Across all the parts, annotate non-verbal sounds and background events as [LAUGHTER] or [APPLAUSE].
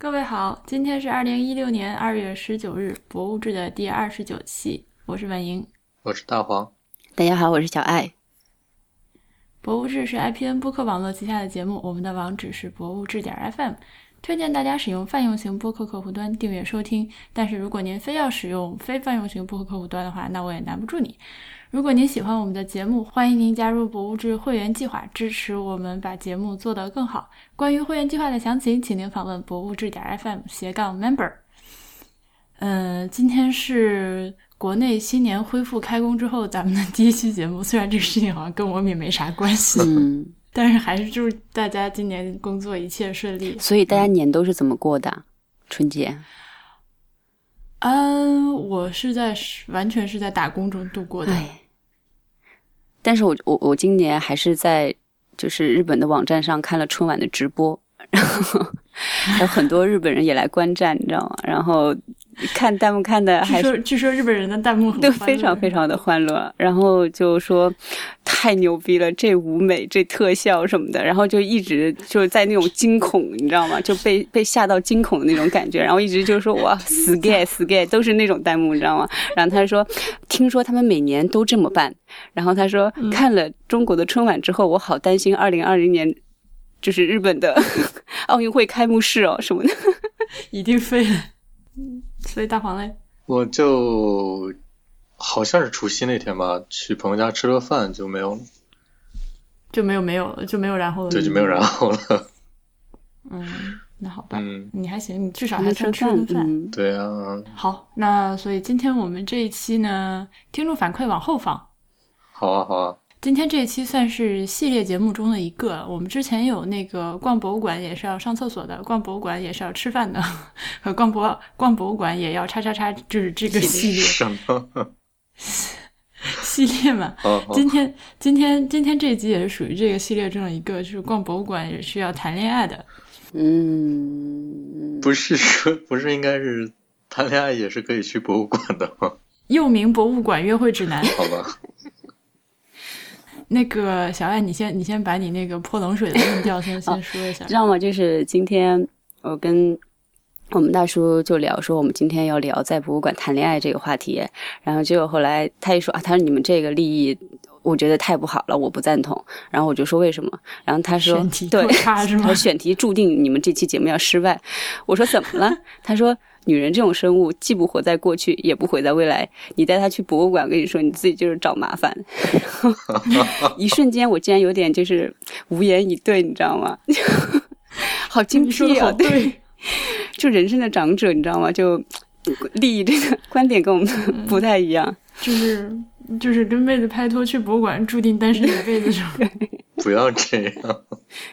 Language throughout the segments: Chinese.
各位好，今天是二零一六年二月十九日，博物志的第二十九期，我是婉莹，我是大黄。大家好，我是小爱。博物志是 IPN 播客网络旗下的节目，我们的网址是博物志点 FM，推荐大家使用泛用型播客客户端订阅收听。但是如果您非要使用非泛用型播客客户端的话，那我也难不住你。如果您喜欢我们的节目，欢迎您加入博物志会员计划，支持我们把节目做得更好。关于会员计划的详情，请您访问博物志点 FM 斜杠 member。嗯，今天是国内新年恢复开工之后咱们的第一期节目，虽然这个事情好像跟我们也没啥关系，嗯，[LAUGHS] 但是还是祝大家今年工作一切顺利。所以大家年都是怎么过的？春节？嗯，我是在完全是在打工中度过的。但是我我我今年还是在就是日本的网站上看了春晚的直播，然后有很多日本人也来观战，你知道吗？然后 [LAUGHS] 看弹幕看的还是据说日本人的弹幕都非常非常的欢乐，然后就说。太牛逼了！这舞美、这特效什么的，然后就一直就是在那种惊恐，你知道吗？就被被吓到惊恐的那种感觉，然后一直就说哇死 gay 死 gay，都是那种弹幕，你知道吗？然后他说，听说他们每年都这么办。然后他说，看了中国的春晚之后，我好担心二零二零年就是日本的 [LAUGHS] 奥运会开幕式哦什么的，[LAUGHS] 一定废了。所以大黄嘞，我就。好像是除夕那天吧，去朋友家吃了饭就没有了，就没有没有了，就没有然后了，对，就没有然后了。[LAUGHS] 嗯，那好吧，嗯，你还行，你至少还算吃了饭。对啊。好，那所以今天我们这一期呢，听众反馈往后放。好啊，好啊。今天这一期算是系列节目中的一个。我们之前有那个逛博物馆也是要上厕所的，逛博物馆也是要吃饭的，[LAUGHS] 和逛博逛博物馆也要叉叉叉，就是这个系列。什么？系列嘛，今天今天今天这一集也是属于这个系列中的一个，就是逛博物馆也是要谈恋爱的。嗯，不是说不是应该是谈恋爱也是可以去博物馆的吗？又名博物馆约会指南。好吧。那个小爱，你先你先把你那个泼冷水的论调先先 [LAUGHS] 说一下。知道吗？就是今天我跟。我们大叔就聊说，我们今天要聊在博物馆谈恋爱这个话题，然后结果后来他一说啊，他说你们这个利益，我觉得太不好了，我不赞同。然后我就说为什么？[LAUGHS] 然后他说对，他说选题注定你们这期节目要失败。我说怎么了？他说女人这种生物既不活在过去，也不活在未来。你带她去博物馆，跟你说你自己就是找麻烦。[LAUGHS] 一瞬间我竟然有点就是无言以对，你知道吗？[LAUGHS] 好精辟啊！对。就人生的长者，你知道吗？就利益这个观点跟我们不太一样，就是就是跟妹子拍拖去博物馆，注定单身一辈子。[LAUGHS] 不要这样。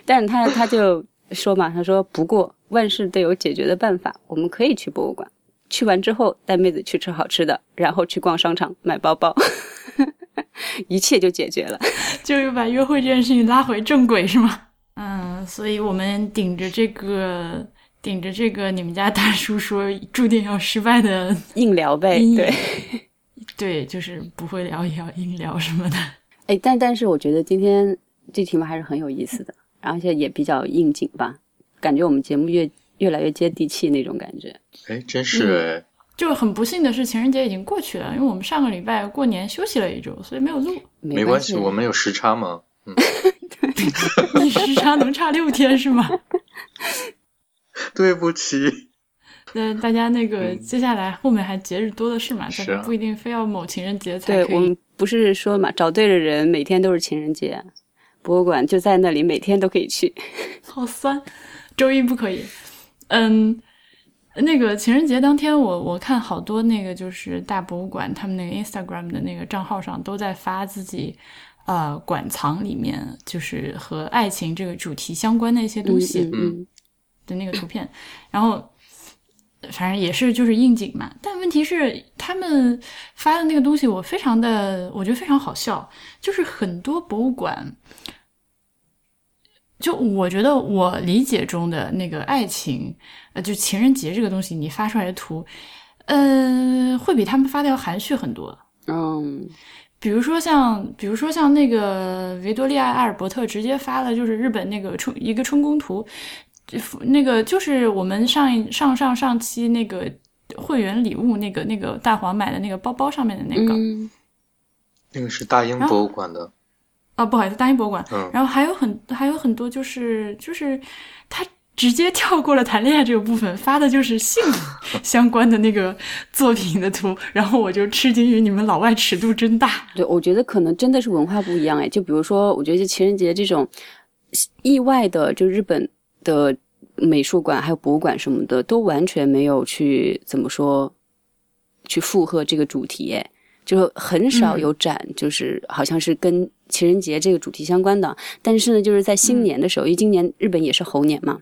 但是他他就说嘛，他说不过万事都有解决的办法，我们可以去博物馆，去完之后带妹子去吃好吃的，然后去逛商场买包包，[LAUGHS] 一切就解决了，[LAUGHS] 就又把约会这件事情拉回正轨，是吗？嗯，所以我们顶着这个。顶着这个你们家大叔说注定要失败的硬聊呗，对，[LAUGHS] 对，就是不会聊也要硬聊什么的。哎，但但是我觉得今天这题目还是很有意思的，而且也比较应景吧，感觉我们节目越越来越接地气那种感觉。哎，真是哎，就很不幸的是情人节已经过去了，因为我们上个礼拜过年休息了一周，所以没有录。没关系，我们有时差吗？嗯，[LAUGHS] 你时差能差六天是吗？[LAUGHS] 对不起，那大家那个接下来后面还节日多的是嘛，是不一定非要某情人节才可以。我们不是说嘛，找对了人，每天都是情人节。博物馆就在那里，每天都可以去。好酸，周一不可以。嗯，那个情人节当天，我我看好多那个就是大博物馆，他们那个 Instagram 的那个账号上都在发自己呃馆藏里面就是和爱情这个主题相关的一些东西。嗯。的那个图片，然后反正也是就是应景嘛。但问题是，他们发的那个东西，我非常的我觉得非常好笑。就是很多博物馆，就我觉得我理解中的那个爱情，呃，就情人节这个东西，你发出来的图，呃，会比他们发的要含蓄很多。嗯，比如说像，比如说像那个维多利亚阿尔伯特直接发了就是日本那个春一个春宫图。那个就是我们上一上上上期那个会员礼物那个那个大黄买的那个包包上面的那个，嗯那个是大英博物馆的，啊，不好意思，大英博物馆。嗯然后还有很还有很多就是就是他直接跳过了谈恋爱这个部分，发的就是性 [LAUGHS] 相关的那个作品的图，然后我就吃惊于你们老外尺度真大。对，我觉得可能真的是文化不一样哎。就比如说，我觉得情人节这种意外的，就日本的美术馆还有博物馆什么的，都完全没有去怎么说，去附和这个主题哎。就很少有展，就是好像是跟情人节这个主题相关的。但是呢，就是在新年的时候，因为今年日本也是猴年嘛，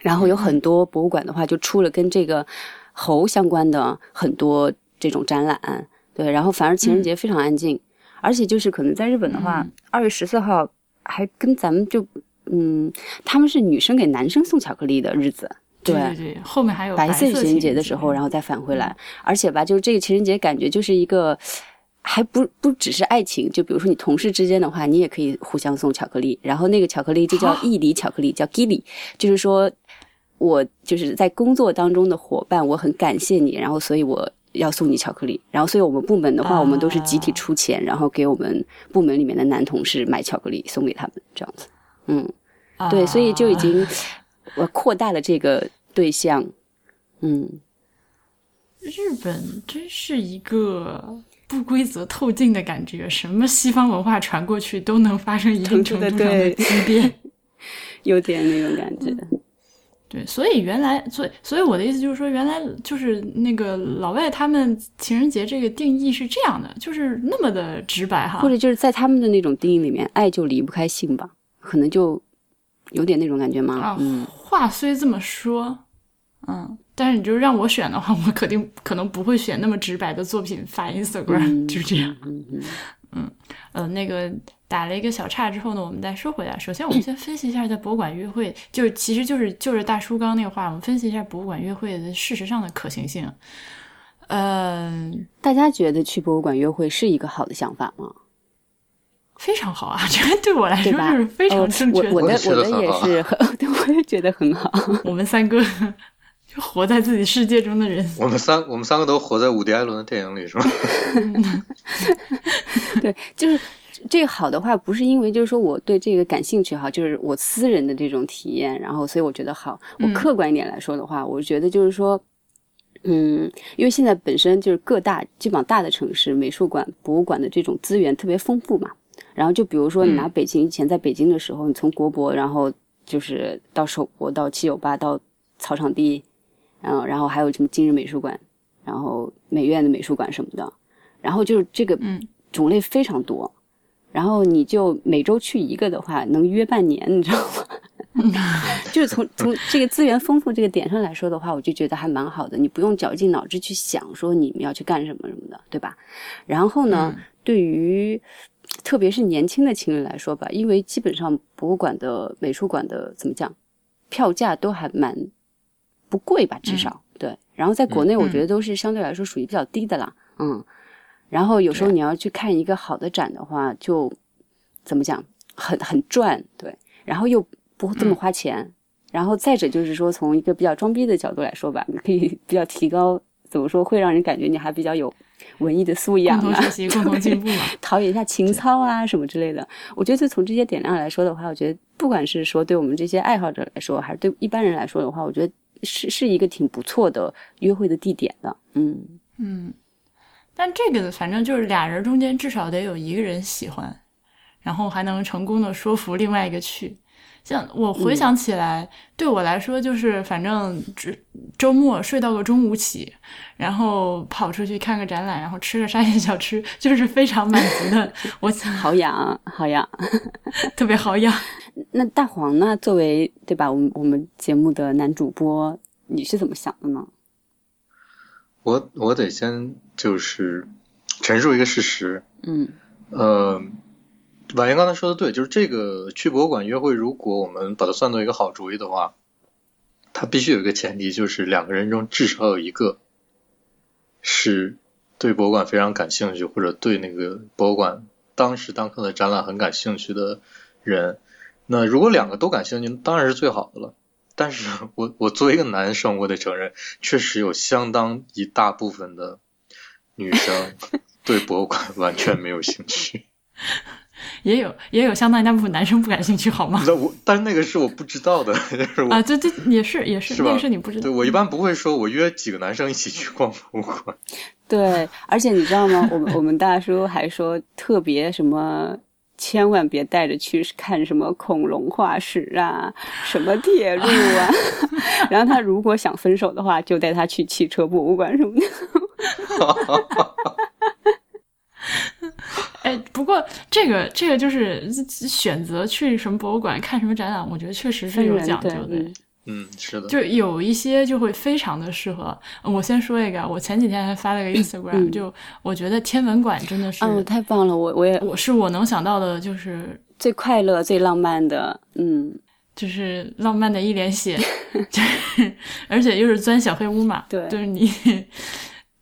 然后有很多博物馆的话，就出了跟这个猴相关的很多这种展览。对，然后反而情人节非常安静，而且就是可能在日本的话，二、月十四号还跟咱们就嗯，他们是女生给男生送巧克力的日子。对对对，后面还有白色情人节的时候，然后再返回来，而且吧，就是这个情人节感觉就是一个，还不不只是爱情，就比如说你同事之间的话，你也可以互相送巧克力，然后那个巧克力就叫义理巧克力，叫 gili，就是说我就是在工作当中的伙伴，我很感谢你，然后所以我要送你巧克力，然后所以我们部门的话，啊我们都是集体出钱，然后给我们部门里面的男同事买巧克力送给他们，这样子，嗯，对，所以就已经。我扩大了这个对象，嗯，日本真是一个不规则透镜的感觉，什么西方文化传过去都能发生一定程度上的畸变，[LAUGHS] 有点那种感觉。对，所以原来，所以所以我的意思就是说，原来就是那个老外他们情人节这个定义是这样的，就是那么的直白哈，或者就是在他们的那种定义里面，爱就离不开性吧，可能就。有点那种感觉吗？啊，嗯，话虽这么说，嗯，但是你就让我选的话，我肯定可能不会选那么直白的作品发 Instagram，、嗯、就这样。嗯嗯嗯呃，那个打了一个小岔之后呢，我们再说回来。首先，我们先分析一下在博物馆约会，就是其实就是就是大叔刚那个话，我们分析一下博物馆约会的事实上的可行性。嗯、呃，大家觉得去博物馆约会是一个好的想法吗？非常好啊！[LAUGHS] 这个对我来说就是非常正确我的我的也是，对，[LAUGHS] 我也觉得很好。我们三个就活在自己世界中的人，我们三我们三个都活在伍迪·艾伦的电影里，是吧？[LAUGHS] 对，就是这个好的话，不是因为就是说我对这个感兴趣哈，就是我私人的这种体验，然后所以我觉得好。我客观一点来说的话，嗯、我觉得就是说。嗯，因为现在本身就是各大基本上大的城市美术馆、博物馆的这种资源特别丰富嘛。然后就比如说你拿北京、嗯、以前在北京的时候，你从国博，然后就是到首博、到七九八、到草场地，然后然后还有什么今日美术馆，然后美院的美术馆什么的，然后就是这个种类非常多。嗯、然后你就每周去一个的话，能约半年，你知道吗？[LAUGHS] 就是从从这个资源丰富这个点上来说的话，我就觉得还蛮好的。你不用绞尽脑汁去想说你们要去干什么什么的，对吧？然后呢，嗯、对于特别是年轻的情侣来说吧，因为基本上博物馆的、美术馆的怎么讲，票价都还蛮不贵吧，至少、嗯、对。然后在国内，我觉得都是相对来说属于比较低的啦，嗯。嗯然后有时候你要去看一个好的展的话，就怎么讲，很很赚，对。然后又不这么花钱，嗯、然后再者就是说，从一个比较装逼的角度来说吧，你可以比较提高，怎么说，会让人感觉你还比较有文艺的素养啊，共同学习，共同进步 [LAUGHS] 嘛，陶冶一下情操啊什么之类的。我觉得从这些点上来说的话，我觉得不管是说对我们这些爱好者来说，还是对一般人来说的话，我觉得是是一个挺不错的约会的地点的。嗯嗯，但这个反正就是俩人中间至少得有一个人喜欢。然后还能成功的说服另外一个去，像我回想起来，嗯、对我来说就是反正只周末睡到个中午起，然后跑出去看个展览，然后吃个沙县小吃，就是非常满足的。[LAUGHS] 我好养，好养，[LAUGHS] 特别好养。[LAUGHS] 那大黄呢？作为对吧？我们我们节目的男主播，你是怎么想的呢？我我得先就是陈述一个事实。嗯。呃。婉莹刚才说的对，就是这个去博物馆约会，如果我们把它算作一个好主意的话，它必须有一个前提，就是两个人中至少有一个是对博物馆非常感兴趣，或者对那个博物馆当时当刻的展览很感兴趣的人。那如果两个都感兴趣，当然是最好的了。但是我我作为一个男生，我得承认，确实有相当一大部分的女生 [LAUGHS] 对博物馆完全没有兴趣。[LAUGHS] 也有也有相当一大部分男生不感兴趣，好吗？那我，但是那个是我不知道的，[LAUGHS] 就是我啊，对对，也是也是，是那个是你不知道。对我一般不会说，我约几个男生一起去逛博物馆。[LAUGHS] 对，而且你知道吗？我们我们大叔还说特别什么。千万别带着去看什么恐龙化石啊，什么铁路啊。然后他如果想分手的话，就带他去汽车博物馆什么的。哎，不过这个这个就是选择去什么博物馆看什么展览，我觉得确实是有讲究的。嗯，是的，就有一些就会非常的适合。我先说一个，我前几天还发了个 Instagram，、嗯就我觉得天文馆真的是，嗯，太棒了！我我也我是我能想到的，就是最快乐、最浪漫的，嗯，就是浪漫的一脸血，[LAUGHS] 就是而且又是钻小黑屋嘛，对就是你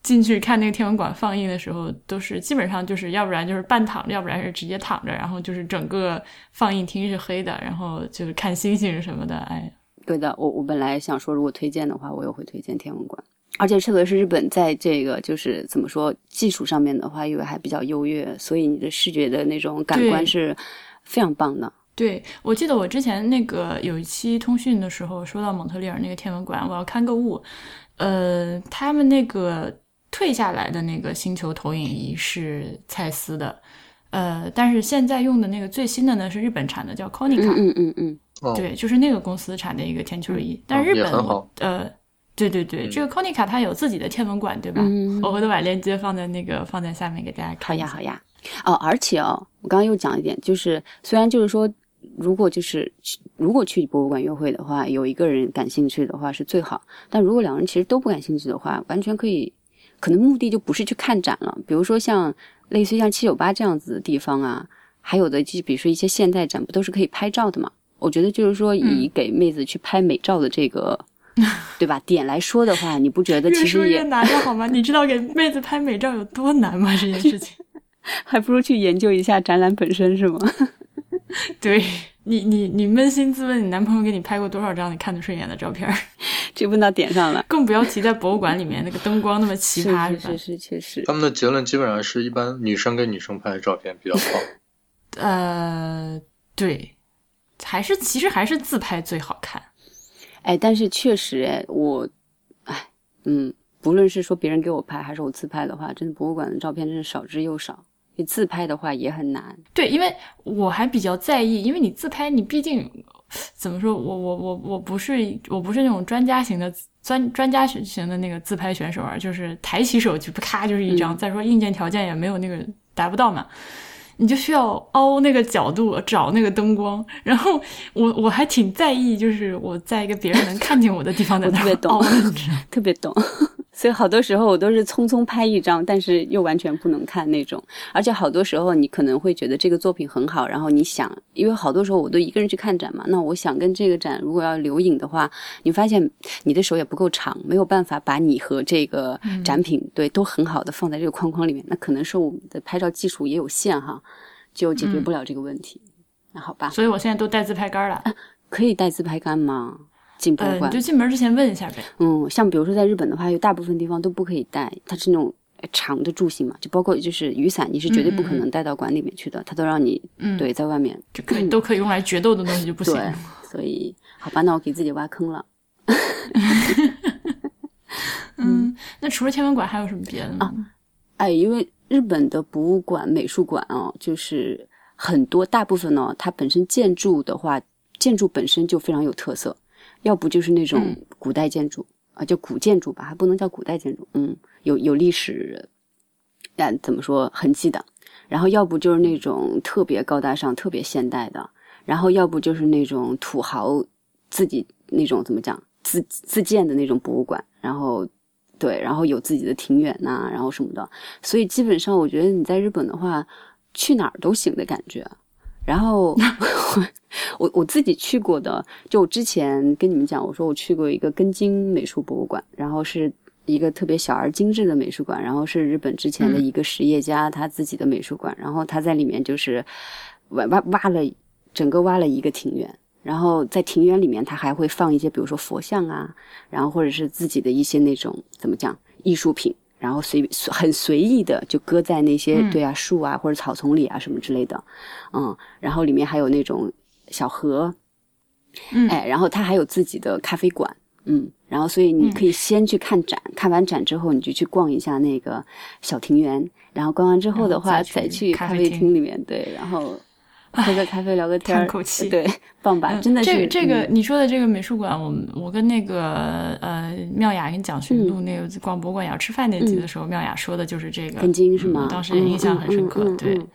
进去看那个天文馆放映的时候，都是基本上就是要不然就是半躺着，要不然是直接躺着，然后就是整个放映厅是黑的，然后就是看星星什么的，哎，对的。我我本来想说，如果推荐的话，我也会推荐天文馆。而且特别是日本在这个就是怎么说技术上面的话，因为还比较优越，所以你的视觉的那种感官是非常棒的。对，我记得我之前那个有一期通讯的时候说到蒙特利尔那个天文馆，我要看个物，呃，他们那个退下来的那个星球投影仪是蔡司的，呃，但是现在用的那个最新的呢是日本产的，叫 Konica，、嗯嗯嗯嗯，哦，对，就是那个公司产的一个天球仪，但是日本呃。对对对，嗯这个 Konica 它有自己的天文馆，对吧？嗯我回头把链接放在那个放在下面给大家看一下。呀好呀。哦，而且哦，我刚刚又讲一点，就是虽然就是说，如果就是如果去博物馆约会的话，有一个人感兴趣的话是最好，但如果两人其实都不感兴趣的话，完全可以，可能目的就不是去看展了。比如说像类似于像七九八这样子的地方啊，还有的就比如说一些现代展，不都是可以拍照的嘛？我觉得就是说，以给妹子去拍美照的这个，[LAUGHS] 对吧？点来说的话，你不觉得其实也难了好吗？你知道给妹子拍美照有多难吗？这件事情。[LAUGHS] 还不如去研究一下展览本身，是吗？[LAUGHS] 对你，你你扪心自问，你男朋友给你拍过多少张你看得顺眼的照片儿？[LAUGHS] 这问到点上了。更不要提在博物馆里面那个灯光那么奇葩，是？是，确实。他们的结论基本上是一般女生跟女生拍的照片比较好。[LAUGHS] 呃，对，还是其实还是自拍最好看。哎，但是确实，哎，我，哎，嗯，不论是说别人给我拍，还是我自拍的话，真的博物馆的照片真是少之又少。你自拍的话也很难。对，因为我还比较在意，因为你自拍，你毕竟怎么说，我我我我不是我不是那种专家型的专专家型的那个自拍选手啊，就是抬起手就咔就是一张。嗯再说硬件条件也没有那个达不到嘛，你就需要凹那个角度，找那个灯光。然后我我还挺在意，就是我在一个别人能看见我的地方在那我特别懂特别懂。所以好多时候我都是匆匆拍一张，但是又完全不能看那种。而且好多时候你可能会觉得这个作品很好，然后你想，因为好多时候我都一个人去看展嘛，那我想跟这个展如果要留影的话，你发现你的手也不够长，没有办法把你和这个展品、对都很好的放在这个框框里面。那可能是我们的拍照技术也有限哈，就解决不了这个问题。那好吧，所以我现在都带自拍杆了。可以带自拍杆吗？进博物馆？就进门之前问一下呗。嗯，像比如说在日本的话，有大部分地方都不可以带，它是那种呃长的柱形嘛，就包括就是雨伞，你是绝对不可能带到馆里面去的，它都让你嗯，对在外面。就可以都可以用来决斗的东西就不行。对，所以好吧，那我给自己挖坑了。[LAUGHS] 嗯，那除了天文馆还有什么别的吗？哎，因为日本的博物馆、美术馆哦，就是很多大部分呢，它本身建筑的话，建筑本身就非常有特色，要不就是那种嗯。古代建筑啊、就古建筑吧，还不能叫古代建筑，嗯，有有历史，啊，怎么说痕迹的，然后要不就是那种特别高大上、特别现代的，然后要不就是那种土豪自己那种怎么讲自自建的那种博物馆，然后对，然后有自己的庭园呐、然后什么的，所以基本上我觉得你在日本的话，去哪儿都行的感觉。然后我我自己去过的，就我之前跟你们讲，我说我去过一个根津美术博物馆，然后是一个特别小而精致的美术馆，然后是日本之前的一个实业家他自己的美术馆，然后他在里面就是挖挖挖了整个挖了一个庭院。然后在庭院里面，他还会放一些，比如说佛像啊，然后或者是自己的一些那种怎么讲艺术品，然后随很随意的就搁在那些、嗯。对啊树啊或者草丛里啊什么之类的，嗯，然后里面还有那种小河，嗯。哎，然后它还有自己的咖啡馆，嗯，然后所以你可以先去看展，看完展之后你就去逛一下那个小庭园，然后逛完之后的话然后再去去咖啡厅里面，对，然后喝个咖啡聊个天儿，叹口气对，棒吧，嗯真的是这个这个嗯你说的这个美术馆，我们我跟那个呃妙雅跟蒋寻嗯录那个逛博物馆要吃饭那集的时候，妙雅说的就是这个天津是吗？嗯当时印象很深刻。对嗯，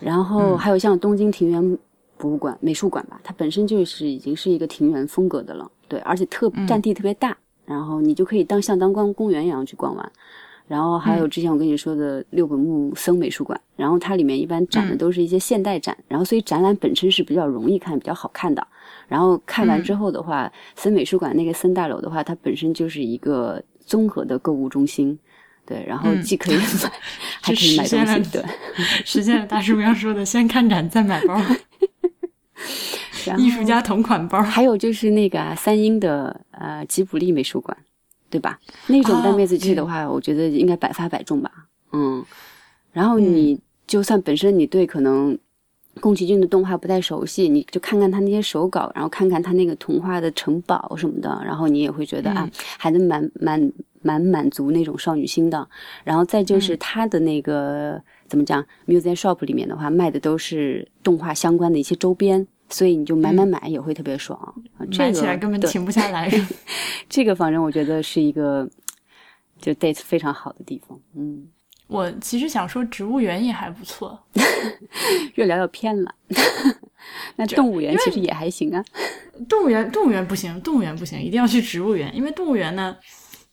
然后还有像东京庭园博物馆、美术馆吧，它本身就是已经是一个庭园风格的了，对，而且特嗯占地特别大，然后你就可以当像当逛公园一样去逛完。然后还有之前我跟你说的六本木森美术馆，然后它里面一般展的嗯都是一些现代展，然后所以展览本身是比较容易看、比较好看的。然后看完之后的话，森美术馆那个森大楼的话，它本身就是一个综合的购物中心，对，然后嗯既可以买，[LAUGHS] 还可以买东西，对。实现了大叔刚说的，先看展再买包，[LAUGHS] 然后艺术家同款包。还有就是那个、啊、三英的呃吉卜力美术馆，对吧？那种哦带妹子去的话，我觉得应该百发百中吧。嗯，然后你就算本身你对可能宫崎骏的动画不太熟悉，你就看看他那些手稿，然后看看他那个童话的城堡什么的，然后你也会觉得、啊，还能蛮蛮蛮满足那种少女心的。然后再就是他的那个、怎么讲，museum shop 里面的话，卖的都是动画相关的一些周边。所以你就买买买也会特别爽，啊这个买起来根本停不下来。[LAUGHS] 这个反正我觉得是一个就 date 非常好的地方。嗯，我其实想说，植物园也还不错。[LAUGHS] 越聊越偏了。[LAUGHS] 那动物园其实也还行啊。动物园，动物园不行，动物园不行，一定要去植物园，因为动物园呢，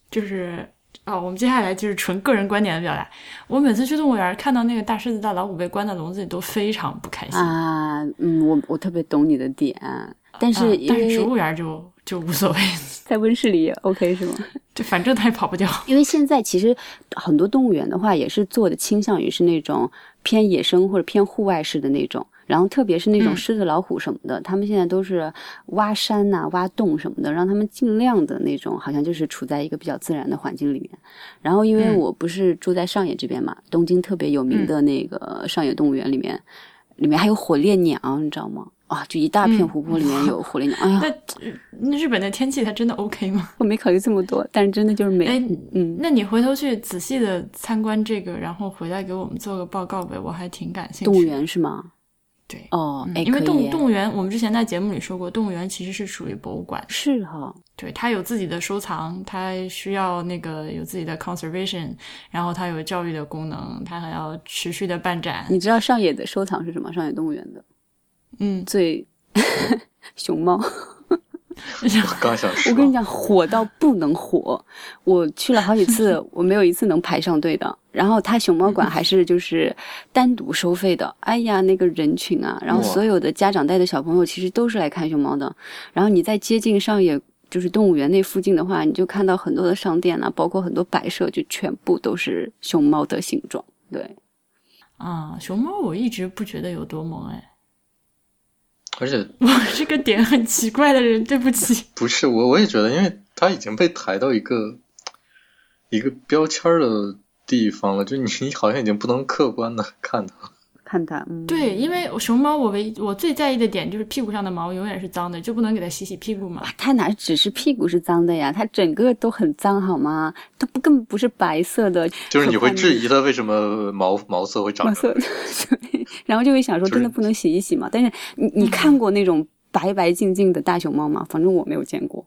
就是哦，我们接下来就是纯个人观点的表达。我每次去动物园看到那个大狮子、大老虎被关在笼子里，都非常不开心。啊，嗯，我我特别懂你的点，但是但是植物园就就无所谓，[LAUGHS] 在温室里也 OK 是吗？[LAUGHS] 就反正它也跑不掉。因为现在其实很多动物园的话，也是做的倾向于是那种偏野生或者偏户外式的那种。然后特别是那种嗯狮子、老虎什么的，他们现在都是挖山呐、挖洞什么的，让他们尽量的那种，好像就是处在一个比较自然的环境里面。然后因为嗯我不是住在上野这边嘛，东京特别有名的那个上野动物园里面，里面还有火烈鸟，你知道吗？啊，就一大片嗯湖泊里面有火烈鸟。[LAUGHS] 哎呀，那那日本的天气它真的 OK 吗？我没考虑这么多，但是真的就是美。哎，嗯，那你回头去仔细的参观这个，然后回来给我们做个报告呗，我还挺感兴趣。动物园是吗？对，哦，因为动动物园，我们之前在节目里说过，动物园其实是属于博物馆，是哈，对，它有自己的收藏，它需要那个有自己的 conservation，然后它有教育的功能，它还要持续的办展。你知道上野的收藏是什么？上野动物园的嗯，最 [LAUGHS] 熊猫。我 [LAUGHS] 刚想说，我跟你讲，火到不能火。我去了好几次，[LAUGHS] 我没有一次能排上队的。然后它熊猫馆还是就是单独收费的。哎呀，那个人群啊，然后所有的家长带的小朋友其实都是来看熊猫的。然后你在接近上野。就是动物园那附近的话，你就看到很多的商店啊，包括很多摆设，就全部都是熊猫的形状。对，啊，熊猫我一直不觉得有多萌哎，而且 [LAUGHS] 我是个点很奇怪的人，对不起。[LAUGHS] 不是我，我也觉得，因为他已经被抬到一个一个标签的地方了，就你你好像已经不能客观的看他了。看它，嗯，对，因为熊猫我唯一我最在意的点就是屁股上的毛永远是脏的，就不能给它洗洗屁股嘛。它哪只是屁股是脏的呀？它整个都很脏，好吗？它不根本不是白色的，就是你会质疑疑它为什么毛毛色会长毛色，[LAUGHS] 对，然后就会想说，真的不能洗一洗吗？但是你你看过那种白白净净的大熊猫吗？反正我没有见过。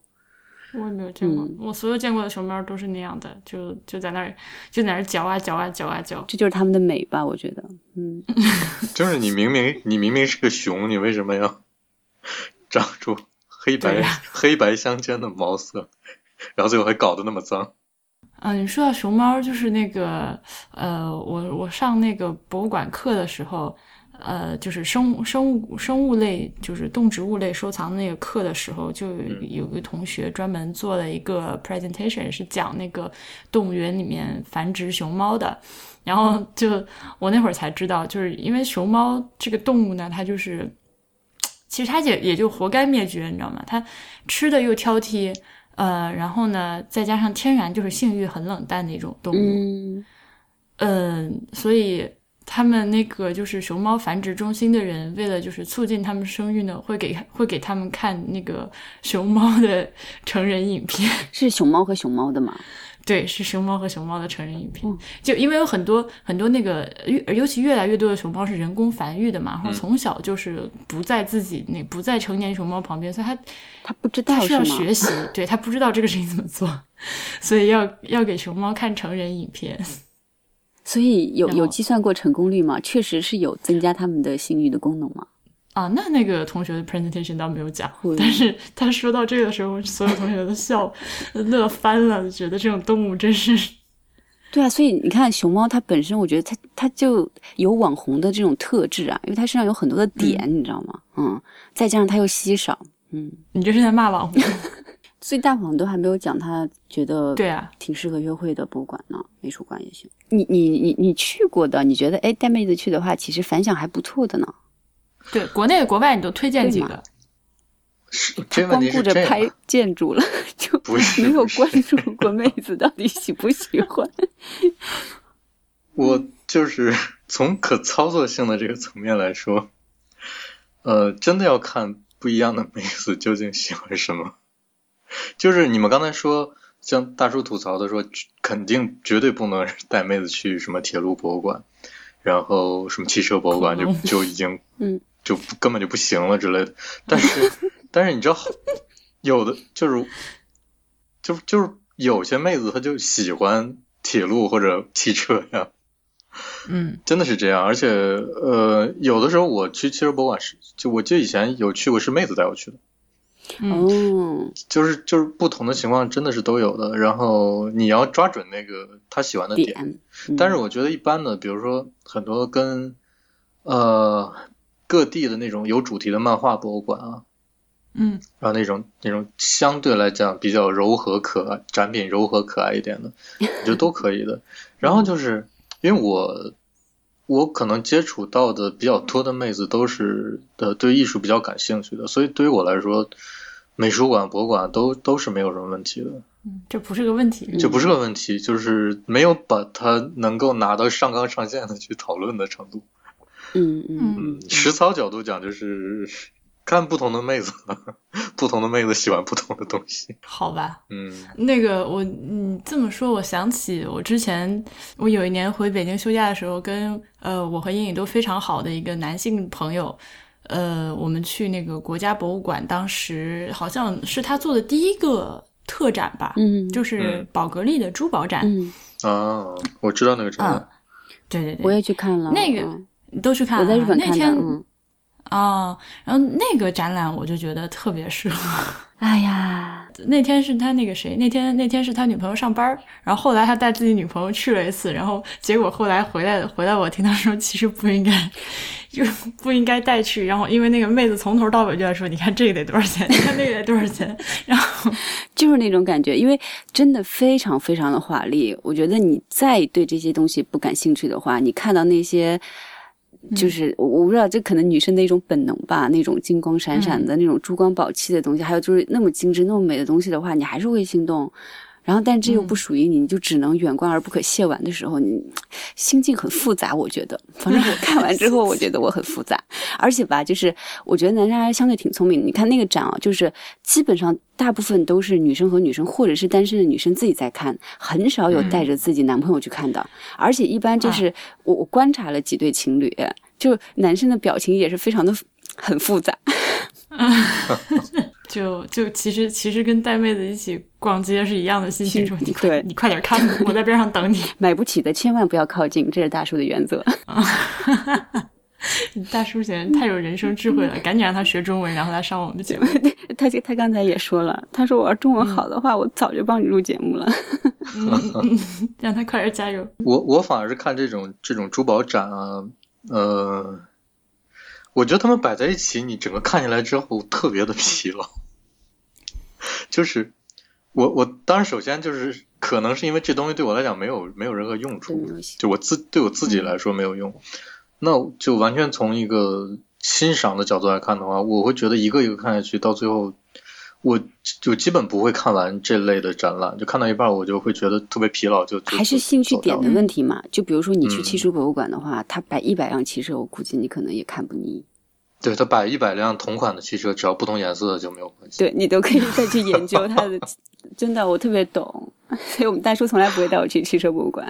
我也没有见过，嗯我所有见过的熊猫都是那样的，就就在那儿就在那儿嚼啊嚼啊嚼啊嚼。这就是它们的美吧？我觉得，嗯，[LAUGHS] 就是你明明你明明是个熊，你为什么要 [LAUGHS] 长出黑白、黑白相间的毛色，然后最后还搞得那么脏？啊，你说到熊猫，就是那个呃，我我上那个博物馆课的时候，呃，就是生生物生物类，就是动植物类收藏那个课的时候，就有有个同学专门做了一个 presentation，是讲那个动物园里面繁殖熊猫的。然后就我那会儿才知道，就是因为熊猫这个动物呢，它就是其实它也也就活该灭绝，你知道吗？它吃的又挑剔，呃，然后呢，再加上天然就是性欲很冷淡的一种动物，嗯嗯，所以他们那个就是熊猫繁殖中心的人，为了就是促进他们生育呢，会给会给他们看那个熊猫的成人影片。[LAUGHS] 是熊猫和熊猫的吗？对，是熊猫和熊猫的成人影片。嗯就因为有很多很多那个，越尤其越来越多的熊猫是人工繁育的嘛，然后从小就是不在自己那不在成年熊猫旁边，所以它它不知道它是要？学习，对它不知道这个事情怎么做，所以要要给熊猫看成人影片。所以有有计算过成功率吗？确实是有增加他们的性欲的功能吗？啊，那那个同学的 presentation 倒没有讲会，但是他说到这个的时候，所有同学都笑 [LAUGHS] 乐翻了，觉得这种动物真是对啊，所以你看熊猫，它本身我觉得它它就有网红的这种特质啊，因为它身上有很多的点，你知道吗？嗯，再加上它又稀少，嗯，你这是在骂网红。[LAUGHS] 所以大黄都还没有讲他觉得对啊，挺适合约会的博物馆呢，美术馆也行。你你你你去过的，你觉得哎带妹子去的话，其实反响还不错的呢。对，国内国外你都推荐几对个？是这光顾着拍建筑了，就不是没有关注过妹子到底喜不喜欢。[LAUGHS] 我就是从可操作性的这个层面来说，呃，真的要看不一样的妹子究竟喜欢什么。[LAUGHS] 就是你们刚才说，像大叔吐槽的说，肯定绝对不能带妹子去什么铁路博物馆，然后什么汽车博物馆就就已经 [LAUGHS] 嗯就根本就不行了之类的。但是 [LAUGHS] 但是你知道，有的就是就就是有些妹子她就喜欢铁路或者汽车呀。嗯真的是这样，而且呃，有的时候我去汽车博物馆是，就我记得以前有去过，是妹子带我去的，嗯哦，就是就是不同的情况真的是都有的。然后你要抓准那个他喜欢的点，点，嗯但是我觉得一般的，比如说很多跟呃各地的那种有主题的漫画博物馆啊，嗯然后那种那种相对来讲比较柔和可爱、展品柔和可爱一点的，我觉得都可以的。[LAUGHS] 然后就是因为我我可能接触到的比较多的妹子都是呃对艺术比较感兴趣的，所以对于我来说，美术馆、博物馆都都是没有什么问题的，嗯，这不是个问题。这不是个问题，就是没有把它能够拿到上纲上线的去讨论的程度。嗯嗯实操角度讲就是。看不同的妹子，[LAUGHS] 不同的妹子喜欢不同的东西。好吧，嗯那个我你这么说，我想起我之前我有一年回北京休假的时候，跟呃我和英颖都非常好的一个男性朋友，呃，我们去那个国家博物馆，当时好像是他做的第一个特展吧，嗯，就是嗯宝格丽的珠宝展。嗯，啊，我知道那个展对对对，我也去看了那个嗯。都去看了啊、我在日本看的，那天嗯，啊、然后那个展览我就觉得特别适合。[LAUGHS] 哎呀，那天是他那个谁，那天那天是他女朋友上班，然后后来他带自己女朋友去了一次，然后结果后来回来回来，我听他说其实不应该，就不应该带去，然后因为那个妹子从头到尾就在说，你看这个得多少钱，看那个得多少钱，然后 [LAUGHS] 就是那种感觉，因为真的非常非常的华丽。我觉得你再对这些东西不感兴趣的话，你看到那些。就是我我不知道，这可能女生的一种本能吧，那种金光闪闪的、那种珠光宝气的东西，还有就是那么精致、那么美的东西的话，你还是会心动。然后，但这又不属于你，你就只能远观而不可亵玩的时候，你心境很复杂。我觉得，反正我看完之后，我觉得我很复杂。而且吧，就是我觉得男生还是相对挺聪明的。你看那个展啊，就是基本上大部分都是女生和女生，或者是单身的女生自己在看，很少有带着自己男朋友去看的。而且一般就是我我观察了几对情侣，就男生的表情也是非常的很复杂。[LAUGHS] 就就其实其实跟带妹子一起逛街是一样的心情，说你快你快点看，我在边上等你。[LAUGHS] 买不起的千万不要靠近，这是大叔的原则。[LAUGHS] 大叔显然太有人生智慧了，赶紧让他学中文，然后来上我们的节目。他他刚才也说了，他说我要中文好的话，我早就帮你录节目了。让他快点加油。我我反而是看这种这种珠宝展啊，呃，我觉得他们摆在一起，你整个看下来之后特别的疲劳。[LAUGHS] 就是我我当然首先就是可能是因为这东西对我来讲没有没有任何用处就我自对我自己来说没有用，那就完全从一个欣赏的角度来看的话，我会觉得一个一个看下去，到最后我就基本不会看完这类的展览，就看到一半我就会觉得特别疲劳，就就还是兴趣点的。问题嘛。就比如说你去嗯汽车博物馆的话，他摆一百辆汽车，我估计你可能也看不腻。对他摆一百辆同款的汽车，只要不同颜色的就没有关系。对你都可以再去研究它的，[LAUGHS] 真的我特别懂，[LAUGHS] 所以我们大叔从来不会带我去汽车博物馆。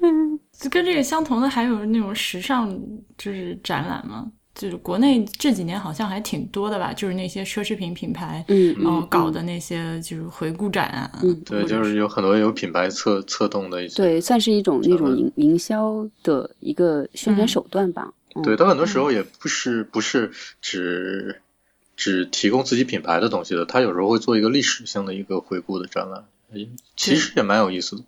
嗯 [LAUGHS] 就跟这个相同的还有那种时尚就是展览嘛，就是国内这几年好像还挺多的吧，就是那些奢侈品品牌，嗯然后搞的那些就是回顾展啊，嗯对，就是有很多有品牌策策动的一些。对，算是一种那种营营销的一个宣传嗯手段吧。嗯对，它很多时候也不是不是只只提供自己品牌的东西的，他有时候会做一个历史性的一个回顾的展览，其实也蛮有意思的。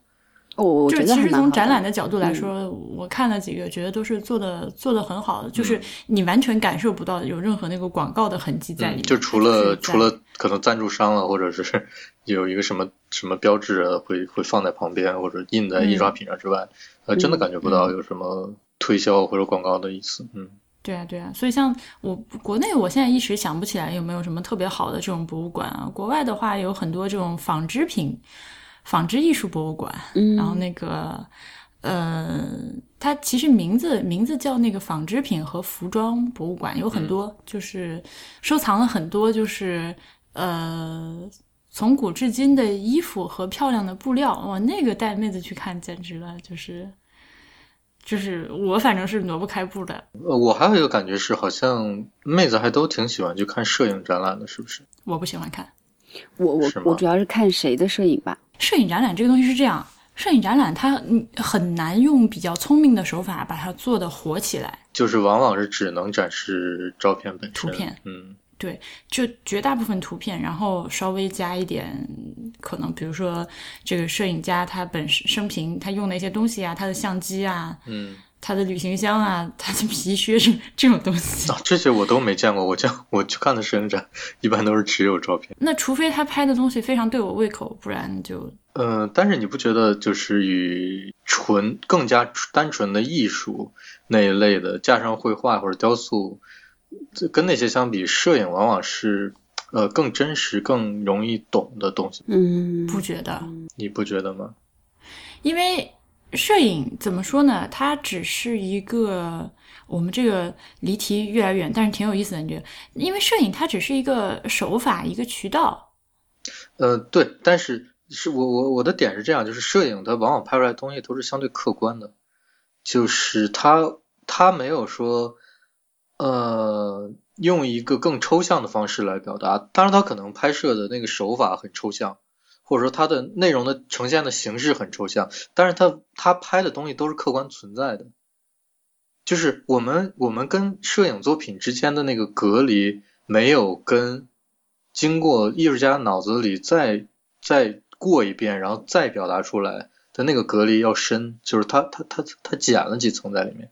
哦，我就觉是其实从。展览的角度来说，我看了几个，觉得都是做的做的很好的，就是你完全感受不到有任何那个广告的痕迹在里嗯，面。就除了除了可能赞助商啊，或者是有一个什么什么标志啊，会会放在旁边或者印在印刷品上之外，呃，真的感觉不到有什么推销或者广告的意思。嗯，对啊，对啊，所以像我国内，我现在一时想不起来有没有什么特别好的这种博物馆啊。国外的话，有很多这种纺织品、纺织艺术博物馆，嗯，然后那个呃，它其实名字名字叫那个纺织品和服装博物馆，有很多就是收藏了很多就是呃。从古至今的衣服和漂亮的布料，哇，那个带妹子去看简直了，就是，就是我反正是挪不开步的。呃，我还有一个感觉是，好像妹子还都挺喜欢去看摄影展览的，是不是？我不喜欢看我我我主要是看谁的摄影吧。摄影展览这个东西是这样，摄影展览它嗯很难用比较聪明的手法把它做的火起来，就是往往是只能展示照片本身。图片嗯对，就绝大部分图片，然后稍微加一点可能，比如说这个摄影家他本身生平他用的一些东西啊，他的相机啊，嗯，他的旅行箱啊，他的皮靴这这种东西。[LAUGHS] 啊，这些我都没见过。我见我去看的摄影展，一般都是只有照片。那除非他拍的东西非常对我胃口，不然就嗯，但是你不觉得就是与纯更加单纯的艺术那一类的，加上绘画或者雕塑，这跟那些相比，摄影往往是呃更真实、更容易懂的东西，嗯，不觉得。你不觉得吗？因为摄影怎么说呢？它只是一个我们这个离题越来越远，但是挺有意思的。你觉得？因为摄影它只是一个手法，一个渠道。呃，对，但是是我我我的点是这样，就是摄影它往往拍出来的东西都是相对客观的，就是它它没有说呃用一个更抽象的方式来表达，当然他可能拍摄的那个手法很抽象，或者说它的内容的呈现的形式很抽象，但是他他拍的东西都是客观存在的，就是我们我们跟摄影作品之间的那个隔离没有跟经过艺术家脑子里再再过一遍，然后再表达出来的那个隔离要深，就是他他他他减了几层在里面。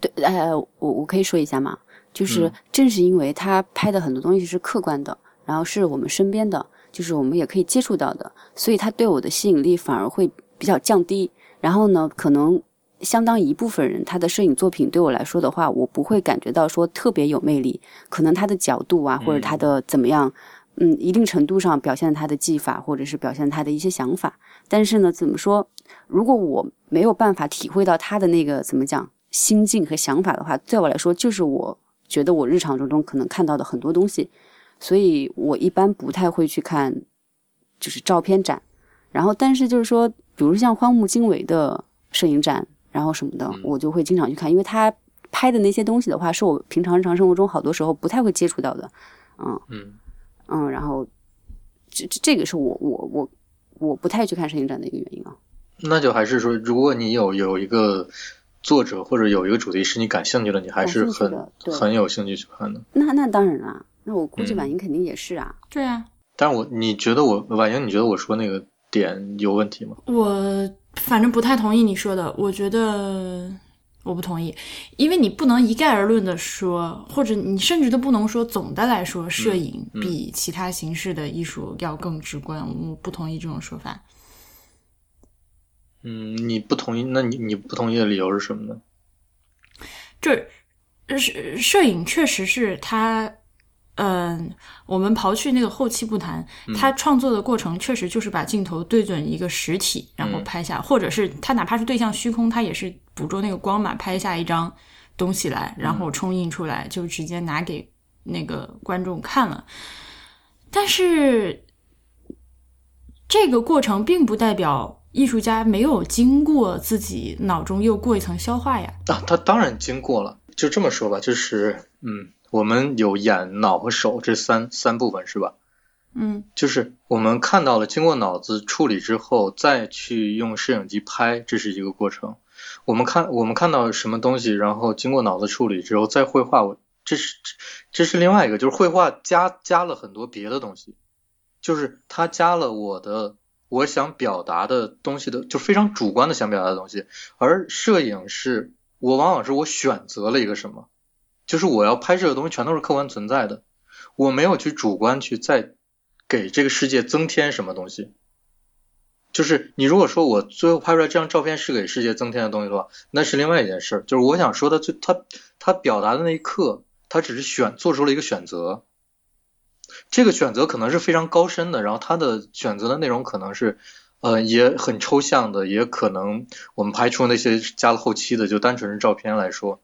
对，呃，我我可以说一下吗？就是嗯正是因为他拍的很多东西是客观的，然后是我们身边的，就是我们也可以接触到的，所以他对我的吸引力反而会比较降低。然后呢，可能相当一部分人他的摄影作品对我来说的话，我不会感觉到说特别有魅力，可能他的角度啊，或者他的怎么样。嗯，一定程度上表现他的技法，或者是表现他的一些想法。但是呢，怎么说？如果我没有办法体会到他的那个怎么讲心境和想法的话，对我来说，就是我觉得我日常之中可能看到的很多东西，所以我一般不太会去看，就是照片展。然后，但是就是说，比如像荒木经惟的摄影展，然后什么的，我就会经常去看，因为他拍的那些东西的话，是我平常日常生活中好多时候不太会接触到的。嗯嗯嗯，然后这这这个是我我我我不太去看摄影展的一个原因啊。那就还是说，如果你有有一个作者或者有一个主题是你感兴趣的，你还是很很有兴趣去看的。那那当然啦，那我估计嗯婉莹肯定也是啊。对啊，但是我你觉得我婉莹，你觉得我说那个点有问题吗？我反正不太同意你说的，我觉得我不同意，因为你不能一概而论的说，或者你甚至都不能说总的来说，摄影嗯比其他形式的艺术要更直观。我不同意这种说法。嗯，你不同意，那你你不同意的理由是什么呢？这摄摄影确实是他，嗯，我们刨去那个后期不谈，他创作的过程确实就是把镜头对准一个实体，然后拍下，或者是他哪怕是对象虚空，他也是捕捉那个光嘛，拍下一张东西来，然后冲印出来，就直接拿给那个观众看了。但是这个过程并不代表艺术家没有经过自己脑中又过一层消化呀。啊，他当然经过了。就这么说吧，就是嗯，我们有眼、脑和手这三三部分是吧？嗯，就是我们看到了，经过脑子处理之后，再去用摄影机拍，这是一个过程。我们看我们看到什么东西，然后经过脑子处理之后再绘画，我这是这是另外一个，就是绘画加加了很多别的东西，就是它加了我的我想表达的东西的，就非常主观的想表达的东西，而摄影是。我往往是我选择了一个什么，就是我要拍摄的东西全都是客观存在的，我没有去主观去再给这个世界增添什么东西。就是你如果说我最后拍出来这张照片是给世界增添的东西的话，那是另外一件事。就是我想说的，就他他表达的那一刻，他只是选做出了一个选择，这个选择可能是非常高深的，然后他的选择的内容可能是。呃，也很抽象的，也可能我们排除那些加了后期的，就单纯是照片来说，